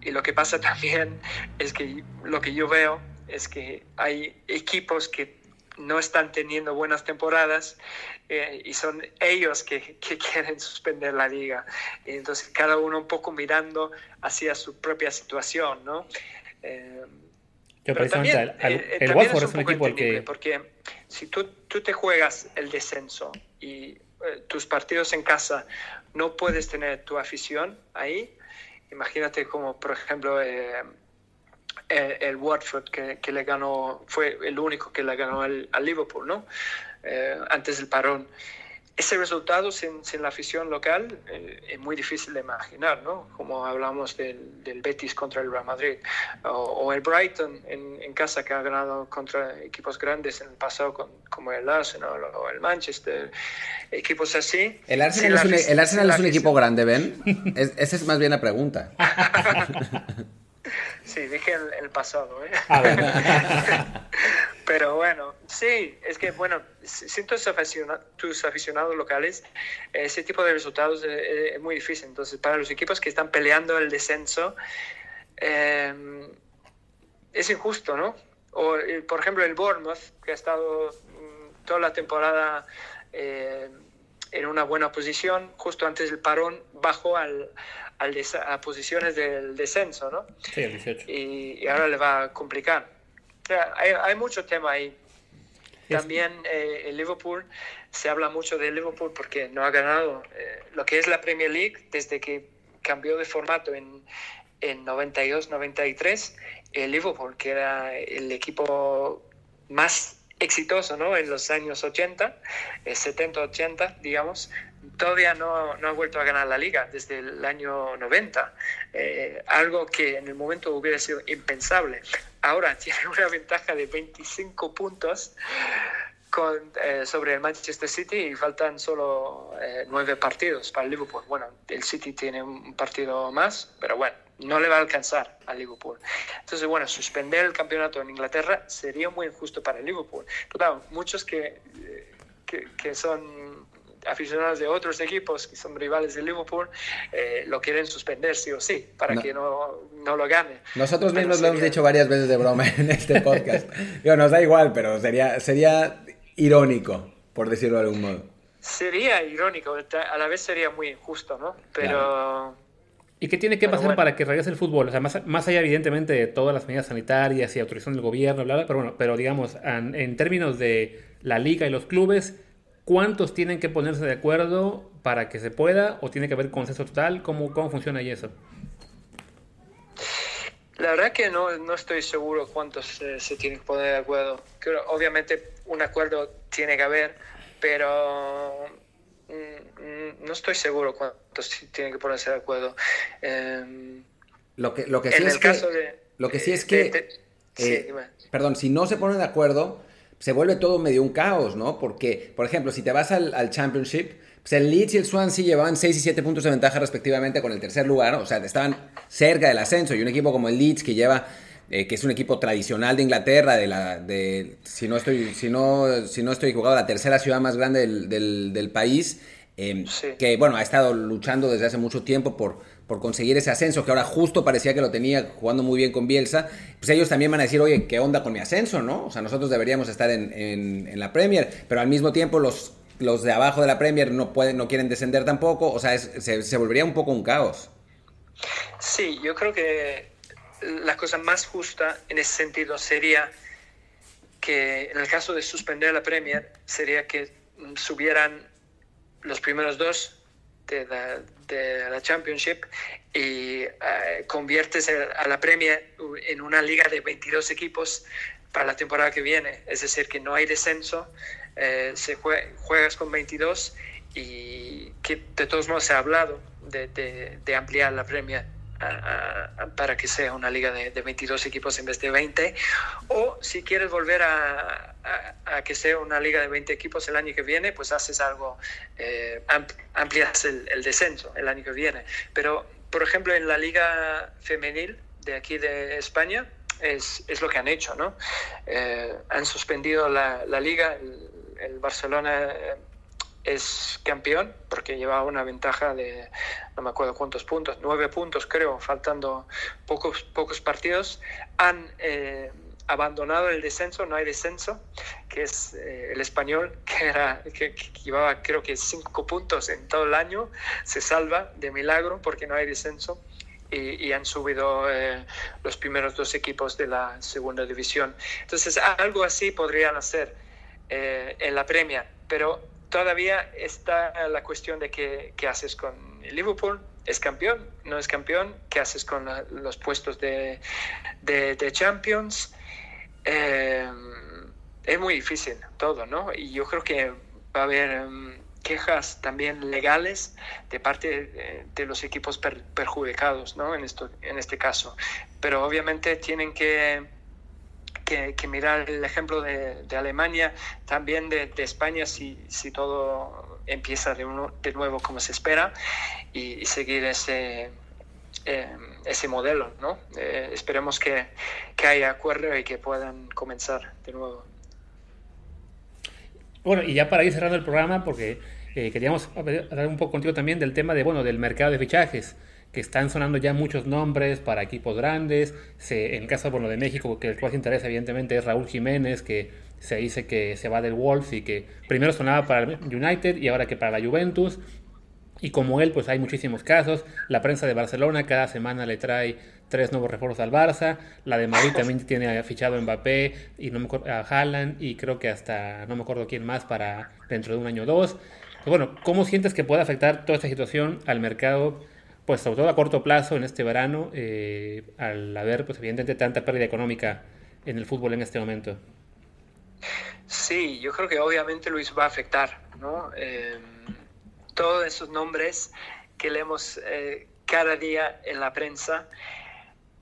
y lo que pasa también es que lo que yo veo es que hay equipos que no están teniendo buenas temporadas eh, y son ellos que, que, quieren suspender la liga. Entonces, cada uno un poco mirando hacia su propia situación, ¿no? Eh, Pero también, el, Watford es un, equipo al que... Porque si tú, tú te juegas el descenso y tus partidos en casa no puedes tener tu afición ahí, imagínate como, por ejemplo, eh, el, Watford que, le ganó, fue el único que le ganó al, Liverpool, ¿no? Eh, antes del parón ese resultado sin, sin, la afición local eh, es muy difícil de imaginar, ¿no? Como hablamos del, del Betis contra el Real Madrid o, el Brighton en, en, casa que ha ganado contra equipos grandes en el pasado como el Arsenal o el Manchester, equipos así.
¿El Arsenal, es un, el Arsenal es un equipo grande, Ben? esa es más bien la pregunta.
Sí, dije el, el pasado. ¿eh? Ah, Pero bueno, sí, es que bueno, sin tus, tus aficionados locales, ese tipo de resultados es, muy difícil. Entonces, para los equipos que están peleando el descenso, em, es injusto, ¿no? O, por ejemplo, el Bournemouth, que ha estado mm, toda la temporada eh, en una buena posición, justo antes del parón, bajó al, al a posiciones del descenso, ¿no?
Sí, el 18.
Y, y ahora le va a complicar hay, hay mucho tema ahí. También eh, el Liverpool, se habla mucho de Liverpool porque no ha ganado eh, lo que es la Premier League desde que cambió de formato en, en 92-93. El Liverpool, que era el equipo más exitoso ¿no? en los años 80, 70-80, eh, digamos, todavía no, no, ha vuelto a ganar la liga desde el año 90, algo que en el momento hubiera sido impensable ahora tiene una ventaja de 25 puntos con, eh, sobre el Manchester City y faltan solo eh, nueve partidos para Liverpool. Bueno, el City tiene un partido más, pero bueno, no le va a alcanzar al Liverpool. Entonces, bueno, suspender el campeonato en Inglaterra sería muy injusto para el Liverpool. Claro, muchos eh, que, que son aficionados de otros equipos que son rivales de Liverpool eh, lo quieren suspender sí o sí para que no, no, lo gane.
Nosotros mismos lo hemos dicho varias veces de broma en este podcast. Yo, nos da igual, pero sería, sería irónico, por decirlo de algún modo.
Sería irónico, a la vez sería muy injusto, ¿no? Pero...
¿Y qué tiene que pasar para que regrese el fútbol? O sea, más, más, allá, evidentemente, de todas las medidas sanitarias y autorización del gobierno, bla, bla, pero bueno, pero digamos, en, en términos de la liga y los clubes, ¿Cuántos tienen que ponerse de acuerdo para que se pueda o tiene que haber consenso total? ¿Cómo, cómo funciona ahí eso?
La verdad que no, no estoy seguro cuántos se tienen que poner de acuerdo. Creo, obviamente un acuerdo tiene que haber, pero mm, no estoy seguro cuántos tienen que ponerse de acuerdo.
Em, lo que, lo que sí es que, lo que sí es que, eh, perdón, si no se ponen de acuerdo, se vuelve todo medio un caos, ¿no? Porque, por ejemplo, si te vas al, Championship, pues el Leeds y el Swansea llevaban 6 y 7 puntos de ventaja respectivamente con el tercer lugar, o sea, estaban cerca del ascenso, y un equipo como el Leeds que lleva... Eh, que es un equipo tradicional de Inglaterra, de la, de, si no estoy, si no, si no estoy equivocado, la tercera ciudad más grande del, del, país, eh, que bueno, ha estado luchando desde hace mucho tiempo por, por conseguir ese ascenso, que ahora justo parecía que lo tenía jugando muy bien con Bielsa, pues ellos también van a decir, oye, ¿qué onda con mi ascenso, no? O sea, nosotros deberíamos estar en, en, la Premier, pero al mismo tiempo los, los de abajo de la Premier no, pueden, no quieren descender tampoco, o sea, se, se volvería un poco un caos.
Sí, yo creo que la cosa más justa en ese sentido sería que en el caso de suspender la Premier, sería que subieran los primeros dos de la, de la Championship y eh, conviertes a la Premier en una liga de 22 equipos para la temporada que viene. Es decir, que no hay descenso, eh, se juegas con 22 y que de todos modos se ha hablado de, de ampliar la Premier para que sea una liga de, 22 equipos en vez de 20. O si quieres volver a, que sea una liga de 20 equipos el año que viene, pues haces algo, eh, amplias el, descenso el año que viene. Pero, por ejemplo, en la liga femenil de aquí de España, es, es lo que han hecho, ¿no? Eh, han suspendido la, la liga, el, el Barcelona es campeón porque lleva una ventaja de no me acuerdo cuántos puntos, nueve puntos creo, faltando pocos, pocos partidos. Han eh, abandonado el descenso, no hay descenso, que es eh, el español, que, era, que, llevaba creo que cinco puntos en todo el año, se salva de milagro porque no hay descenso. y, han subido eh, los primeros dos equipos de la segunda división. Entonces, algo así podrían hacer en la Premier, pero todavía está la cuestión de qué, qué haces con Liverpool. ¿Es campeón? ¿No es campeón? ¿Qué haces con los puestos de, de, Champions? Eh, es muy difícil todo, ¿no? Y yo creo que va a haber... Um, quejas también legales de parte de, los equipos perjudicados ¿no? en, esto, en este caso. Pero obviamente tienen que, que, mirar el ejemplo de, de Alemania, también de, España, si, si, todo empieza de, uno, de, nuevo como se espera, y, seguir ese, eh, ese modelo. ¿no? Eh, esperemos que, que haya acuerdo y que puedan comenzar de nuevo.
Bueno, y ya para ir cerrando el programa, porque eh, queríamos hablar un poco contigo también del tema de, bueno, del mercado de fichajes, que están sonando ya muchos nombres para equipos grandes. Se, en el caso bueno, de México, que el que más interesa evidentemente es Raúl Jiménez, que se dice que se va del Wolves y que primero sonaba para el United y ahora que para la Juventus. Y como él, pues hay muchísimos casos. La prensa de Barcelona cada semana le trae tres nuevos refuerzos al Barça. La de Madrid también tiene fichado a Mbappé y no me a Haaland y creo que hasta no me acuerdo quién más para dentro de un año o dos. bueno, ¿cómo sientes que puede afectar toda esta situación al mercado, pues sobre todo a corto plazo en este verano, eh, al haber, pues evidentemente, tanta pérdida económica en el fútbol en este momento?
Sí, yo creo que obviamente Luis va a afectar, ¿no? Eh, todos esos nombres que leemos eh, cada día en la prensa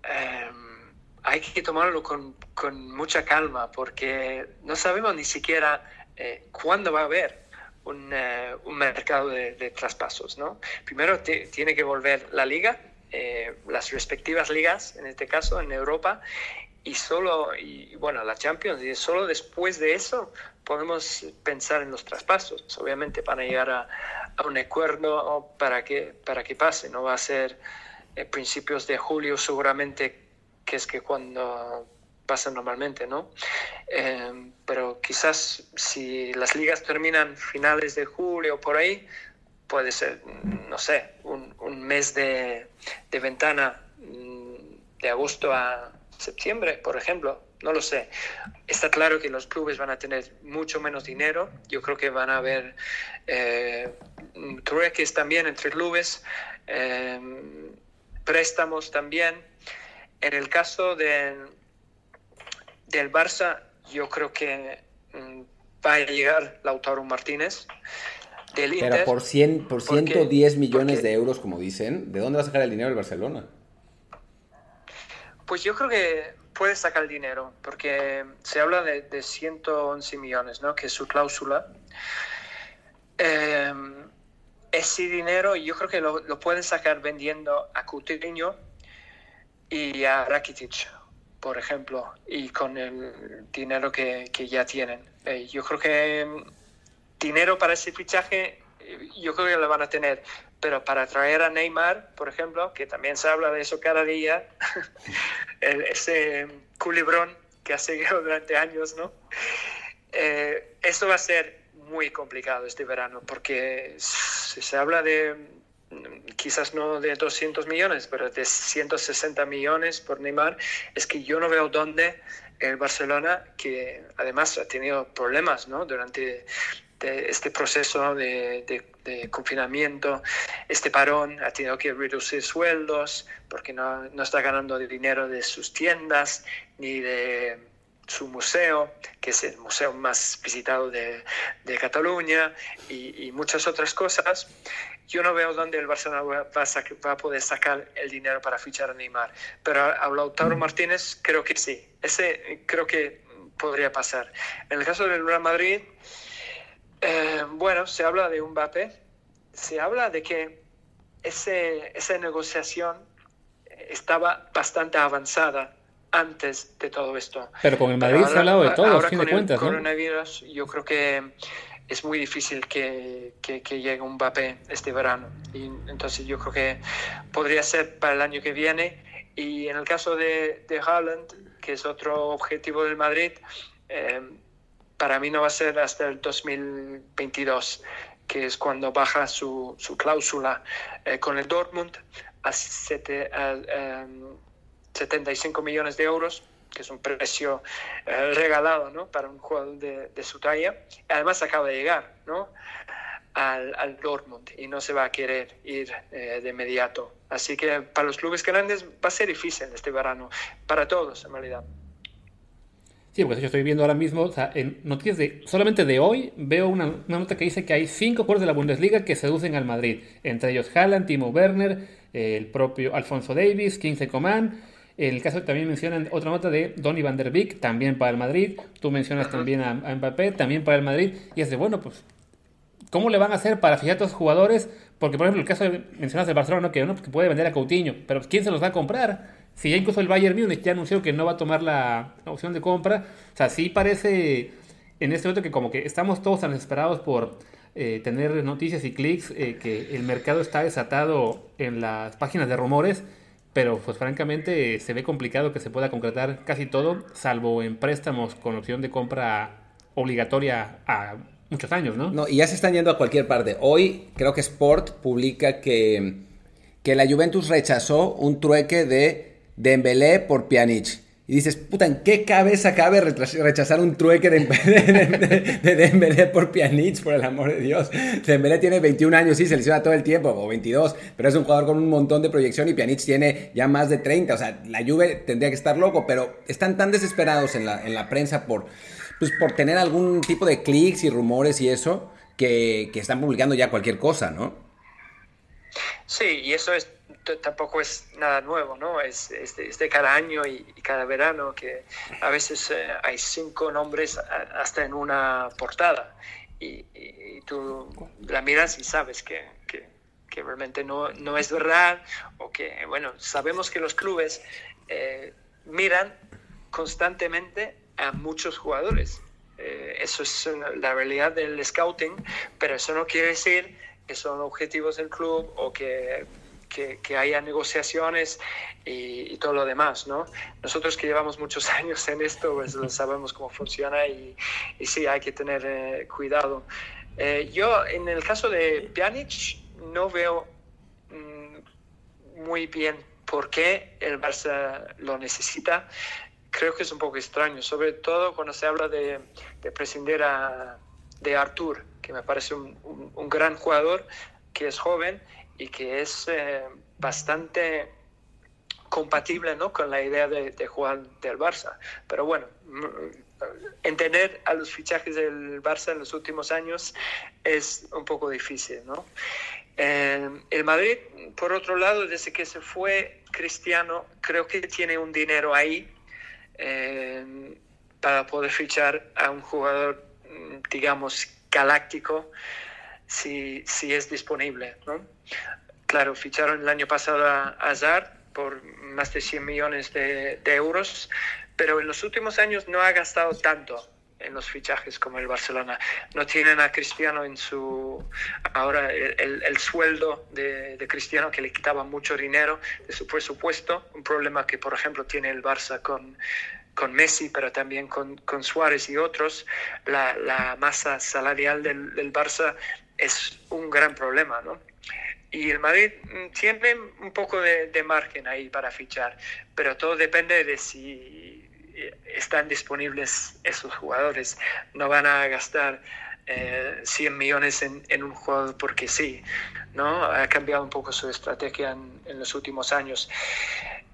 Em, hay que tomarlo con, con, mucha calma porque no sabemos ni siquiera eh, cuándo va a haber un, eh, un mercado de, traspasos. ¿no? Primero tiene que volver la liga, eh, las respectivas ligas, en este caso en Europa, y solo, y bueno, la Champions, y solo después de eso podemos pensar en los traspasos, obviamente para llegar a, a un acuerdo para que, para que pase, no va a ser eh, principios de julio seguramente, que es que cuando pasa normalmente, ¿no? Eh, pero quizás si las ligas terminan finales de julio por ahí, puede ser, no sé, un, mes de, de, ventana mm, de agosto a septiembre, por ejemplo, no lo sé. Está claro que los clubes van a tener mucho menos dinero. Yo creo que van a haber eh, trueques también entre clubes. Eh, préstamos también. En el caso de, del Barça, yo creo que mm, va a llegar Lautaro Martínez.
Del Pero por, 100, por 110 millones de euros, como dicen, ¿de dónde va a sacar el dinero el Barcelona?
Pues yo creo que puede sacar el dinero, porque se habla de, de 111 millones, ¿no? que es su cláusula. Eh, ese dinero yo creo que lo, pueden sacar vendiendo a Coutinho y a Rakitic, por ejemplo, y con el dinero que, ya tienen. Eh, yo creo que mm, dinero para ese fichaje, eh, yo creo que lo van a tener, pero para traer a Neymar, por ejemplo, que también se habla de eso cada día, ese culibrón que ha seguido durante años, ¿no? Eh, eso va a ser muy complicado este verano, porque se habla de quizás no de 200 millones, pero de 160 millones por Neymar, es que yo no veo dónde el Barcelona, que además ha tenido problemas ¿no? durante este proceso de, confinamiento, este parón, ha tenido que reducir sueldos porque no, no está ganando dinero de sus tiendas ni de su museo, que es el museo más visitado de Cataluña, y, muchas otras cosas, yo no veo dónde el Barcelona va a, va a, poder sacar el dinero para fichar a Neymar. Pero a Lautaro mm. Martínez creo que sí, ese creo que podría pasar. En el caso del Real Madrid, eh, bueno, se habla de un Mbappé, se habla de que ese, esa negociación estaba bastante avanzada antes de todo esto.
Pero con el Madrid se ha hablado de todo, a fin de cuentas.
coronavirus, yo creo que es muy difícil que, que, llegue un Mbappé este verano. Y entonces yo creo que podría ser para el año que viene. Y en el caso de, de Haaland, que es otro objetivo del Madrid, eh, para mí no va a ser hasta el 2022 que es cuando baja su, su cláusula eh, con el Dortmund, a, 75 millones de euros, que es un precio eh, regalado ¿no? para un jugador de, de, su talla. Además acaba de llegar ¿no? al, al Dortmund y no se va a querer ir eh, de inmediato. Así que para los clubes grandes va a ser difícil este verano, para todos en realidad.
Sí, pues yo estoy viendo ahora mismo, o sea, en noticias de solamente de hoy, veo una, una, nota que dice que hay cinco jugadores de la Bundesliga que seducen al Madrid, entre ellos Haaland, Timo Werner, el propio Alfonso Davis, Kingsley Coman. El caso también mencionan otra nota de Donny van der Beek, también para el Madrid. Tú mencionas también a, a, Mbappé, también para el Madrid. Y es de, bueno, pues, ¿cómo le van a hacer para fijar a estos jugadores? Porque, por ejemplo, el caso de, mencionas de Barcelona, que, ¿no? que puede vender a Coutinho, pero ¿quién se los va a comprar? Si ya incluso el Bayern Múnich ya anunció que no va a tomar la, la opción de compra, o sea, sí parece en este momento que como que estamos todos tan desesperados por eh, tener noticias y clics, eh, que el mercado está desatado en las páginas de rumores, pero pues francamente se ve complicado que se pueda concretar casi todo, salvo en préstamos con opción de compra obligatoria a muchos años, ¿no?
No, y ya se están yendo a cualquier parte. Hoy creo que Sport publica que, que la Juventus rechazó un trueque de Dembélé por Pjanic. Y dices, puta, ¿en qué cabeza cabe rechazar un trueque de, de, de, Dembélé por Pjanic, por el amor de Dios? Dembélé tiene 21 años, sí, se lesiona todo el tiempo, o 22, pero es un jugador con un montón de proyección y Pjanic tiene ya más de 30. O sea, la Juve tendría que estar loco, pero están tan desesperados en la, en la prensa por, pues, por tener algún tipo de clics y rumores y eso, que, que están publicando ya cualquier cosa, ¿no?
Sí, y eso es tampoco es nada nuevo, ¿no? Es, es, de, es de, cada año y, y, cada verano que a veces eh, hay cinco nombres hasta en una portada y, y, tú la miras y sabes que, que, que, realmente no, no es verdad o que, bueno, sabemos que los clubes eh, miran constantemente a muchos jugadores. Eh, eso es la realidad del scouting, pero eso no quiere decir que son objetivos del club o que que, que, haya negociaciones y, y, todo lo demás, ¿no? Nosotros que llevamos muchos años en esto, pues sabemos cómo funciona y, y sí, hay que tener eh, cuidado. Eh, yo, en el caso de Pjanic, no veo mmm, muy bien por qué el Barça lo necesita. Creo que es un poco extraño, sobre todo cuando se habla de, de prescindir a, de Artur, que me parece un, un, un gran jugador, que es joven y que es eh, bastante compatible ¿no? con la idea de, de, jugar del Barça. Pero bueno, entender a los fichajes del Barça en los últimos años es un poco difícil. ¿no? Eh, el Madrid, por otro lado, desde que se fue Cristiano, creo que tiene un dinero ahí eh, para poder fichar a un jugador, digamos, galáctico si, si es disponible. ¿no? Claro, ficharon el año pasado a Hazard por más de 100 millones de, euros, pero en los últimos años no ha gastado tanto en los fichajes como el Barcelona. No tienen a Cristiano en su... Ahora el, el sueldo de, Cristiano que le quitaba mucho dinero de su presupuesto, un problema que por ejemplo tiene el Barça con, con Messi, pero también con, con Suárez y otros, la, la masa salarial del, del Barça es un gran problema, ¿no? Y el Madrid tiene un poco de, margen ahí para fichar, pero todo depende de si están disponibles esos jugadores. No van a gastar eh, 100 millones en, un jugador porque sí, ¿no? Ha cambiado un poco su estrategia en, los últimos años.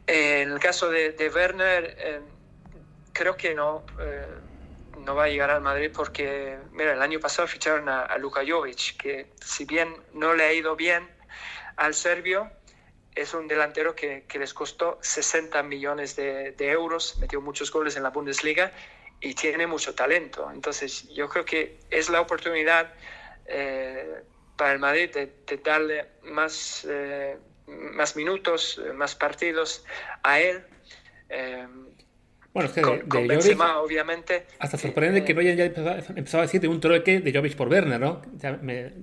En el caso de, Werner, eh, creo que no. Eh, no va a llegar al Madrid porque, mira, el año pasado ficharon a, a Luka Jovic, que si bien no le ha ido bien al serbio, es un delantero que, que les costó 60 millones de, de, euros, metió muchos goles en la Bundesliga y tiene mucho talento. Entonces, yo creo que es la oportunidad eh, para el Madrid de, de darle más, eh, más minutos, más partidos a él. Eh,
bueno, es que
con,
de,
con Benzema,
Jovic,
obviamente.
Hasta sorprende eh, que no hayan ya empezado, empezado, a decir de un trueque de Jovic por Werner, ¿no? Ya me,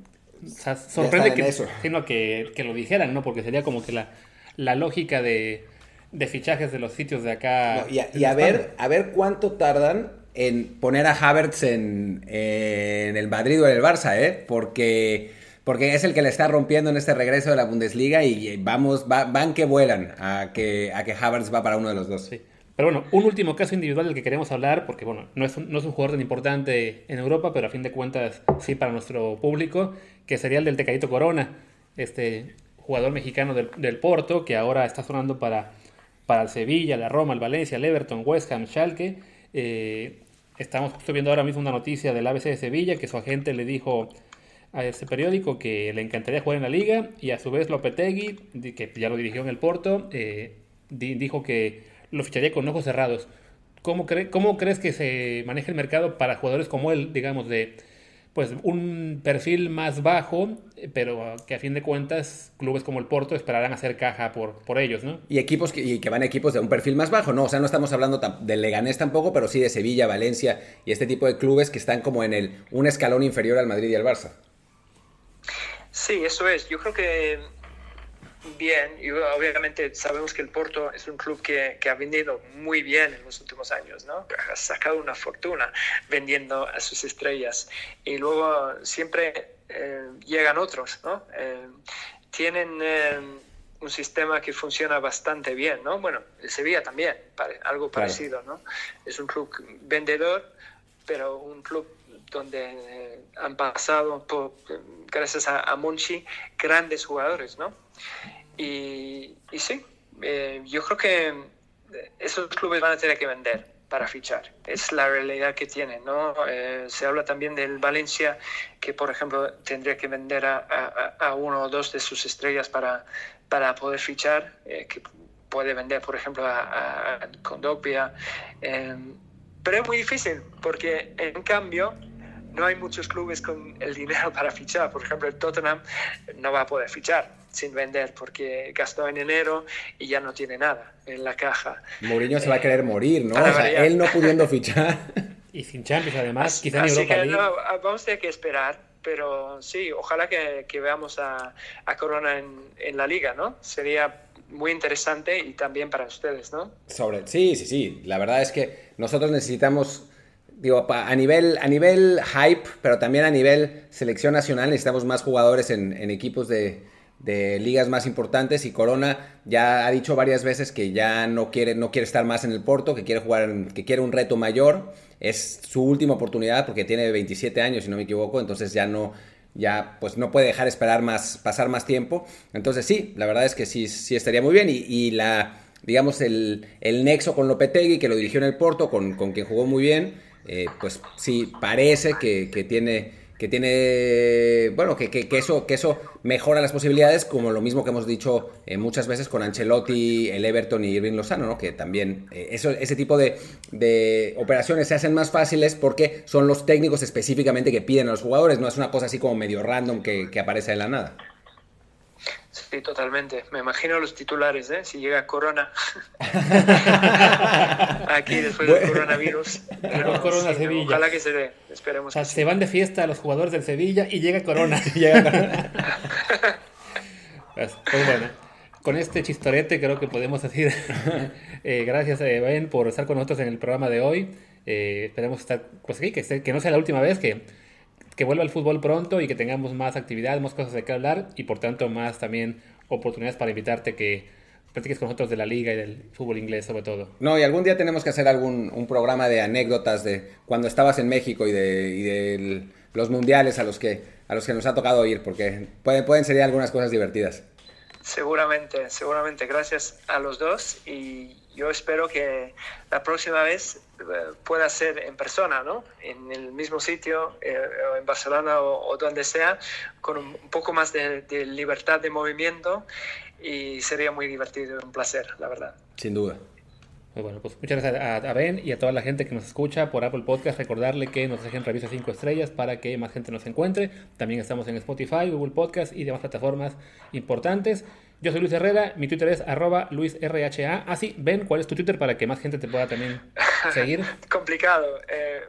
o sea, sorprende que, sino que, que, lo dijeran, ¿no? Porque sería como que la, la lógica de, de, fichajes de los sitios de acá.
No, y a, y a ver, a ver cuánto tardan en poner a Havertz en, en, el Madrid o en el Barça, ¿eh? Porque porque es el que le está rompiendo en este regreso de la Bundesliga y vamos, van que vuelan a que, a que Havertz va para uno de los dos.
Sí. Pero bueno, un último caso individual del que queremos hablar, porque bueno, no es, un, no es un jugador tan importante en Europa, pero a fin de cuentas sí para nuestro público, que sería el del Tecadito Corona, este jugador mexicano del, del Porto, que ahora está sonando para, para el Sevilla, la Roma, el Valencia, el Everton, West Ham, Schalke. Eh, estamos justo viendo ahora mismo una noticia del ABC de Sevilla, que su agente le dijo a ese periódico que le encantaría jugar en la liga, y a su vez Lopetegui, que ya lo dirigió en el Porto, eh, dijo que lo ficharía con ojos cerrados. ¿Cómo, ¿Cómo crees que se maneja el mercado para jugadores como él, digamos, de pues un perfil más bajo, pero que a fin de cuentas clubes como el Porto esperarán hacer caja por, por ellos, ¿no?
Y equipos que, y que van equipos de un perfil más bajo, ¿no? O sea, no estamos hablando de Leganés tampoco, pero sí de Sevilla, Valencia y este tipo de clubes que están como en el un escalón inferior al Madrid y al Barça.
Sí, eso es. Yo creo que bien y obviamente sabemos que el Porto es un club que, que, ha vendido muy bien en los últimos años, ¿no? Ha sacado una fortuna vendiendo a sus estrellas y luego siempre eh, llegan otros, ¿no? Eh, tienen eh, un sistema que funciona bastante bien, ¿no? Bueno, el Sevilla también, algo parecido, ¿no? Es un club vendedor, pero un club donde han pasado, por, gracias a, a grandes jugadores, ¿no? Y, sí, eh, yo creo que esos clubes van a tener que vender para fichar. Es la realidad que tienen, ¿no? Eh, se habla también del Valencia, que por ejemplo tendría que vender a, a, uno o dos de sus estrellas para, para poder fichar, eh, que puede vender por ejemplo a, a Condopia. pero es muy difícil, porque en cambio no hay muchos clubes con el dinero para fichar. Por ejemplo, el Tottenham no va a poder fichar sin vender porque gastó en enero y ya no tiene nada en la caja.
Mourinho se va a querer morir, ¿no? O sea, él no pudiendo fichar.
Y sin Champions, además, quizá
en Europa que vamos a tener que esperar, pero sí, ojalá que, que veamos a, a Corona en, en, la liga, ¿no? Sería muy interesante y también para ustedes, ¿no?
Sobre, sí, sí, sí. La verdad es que nosotros necesitamos digo, a nivel, a nivel hype, pero también a nivel selección nacional, necesitamos más jugadores en, equipos de, ligas más importantes y Corona ya ha dicho varias veces que ya no quiere, no quiere estar más en el Porto, que quiere jugar, que quiere un reto mayor. Es su última oportunidad porque tiene 27 años, si no me equivoco, entonces ya no, ya pues no puede dejar esperar más, pasar más tiempo. Entonces sí, la verdad es que sí, sí estaría muy bien y, y la, digamos, el, el, nexo con Lopetegui, que lo dirigió en el Porto, con, con quien jugó muy bien eh, pues sí, parece que, tiene que tiene, bueno, que, que, eso, que eso mejora las posibilidades, como lo mismo que hemos dicho eh, muchas veces con Ancelotti, el Everton y Irving Lozano, ¿no? que también eh, eso, ese tipo de, de, operaciones se hacen más fáciles porque son los técnicos específicamente que piden a los jugadores, no es una cosa así como medio random que, que aparece de la nada.
Sí, totalmente. Me imagino los titulares, ¿eh? Si llega Corona. Aquí después del coronavirus.
corona Sevilla.
Ojalá que se dé. Esperemos.
O sea, se van de fiesta los jugadores del Sevilla y llega Corona. pues, pues, bueno. Con este chistorete creo que podemos decir eh, gracias eh, Ben por estar con nosotros en el programa de hoy. Eh, esperemos estar, pues sí, que, que no sea la última vez que que vuelva el fútbol pronto y que tengamos más actividad, más cosas de qué hablar y por tanto más también oportunidades para invitarte que platiques con nosotros de la liga y del fútbol inglés sobre todo.
No, y algún día tenemos que hacer algún un programa de anécdotas de cuando estabas en México y de, y de los mundiales a los que a los que nos ha tocado ir, porque pueden, pueden ser algunas cosas divertidas.
Seguramente, seguramente. Gracias a los dos y yo espero que la próxima vez pueda ser en persona, ¿no? En el mismo sitio, eh, o en Barcelona o, donde sea, con un, poco más de, libertad de movimiento y sería muy divertido un placer, la verdad.
Sin duda.
Pues bueno, pues muchas gracias a, Ben y a toda la gente que nos escucha por Apple Podcast. Recordarle que nos dejen revisa 5 estrellas para que más gente nos encuentre. También estamos en Spotify, Google Podcast y demás plataformas importantes. Yo soy Luis Herrera, mi Twitter es arroba luisrha. Ah, sí, ven, ¿cuál es tu Twitter para que más gente te pueda también seguir?
Complicado. Eh,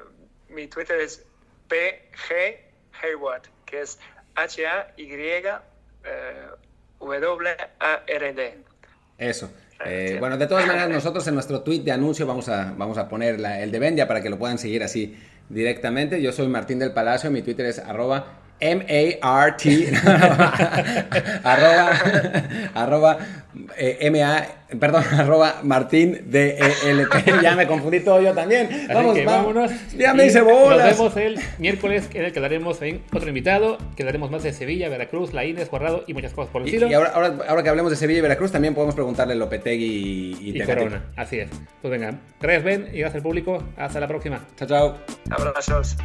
mi Twitter es PG Hayward, que es H-A-Y-W-A-R-D.
Eso. Eh, bueno, de todas maneras, nosotros en nuestro tweet de anuncio vamos a, vamos a poner el de Vendia para que lo puedan seguir así directamente. Yo soy Martín del Palacio, mi Twitter es arroba M-A-R-T, arroba, arroba, eh, M-A, perdón, arroba Martín D-E-L-T. Ya me confundí todo yo también.
Así
Vamos,
que vámonos.
Ya me hice bolas.
Nos vemos el miércoles, en el que daremos en otro invitado, que daremos más de Sevilla, Veracruz, La Inés, Guardado y muchas cosas por el
Y,
estilo.
y ahora, ahora, ahora que hablemos de Sevilla y Veracruz, también podemos preguntarle Lopetegui y, y
y. Corona. Así es. Pues venga, gracias Ben y gracias al público. Hasta la próxima.
Chao, chao.
Abrazos.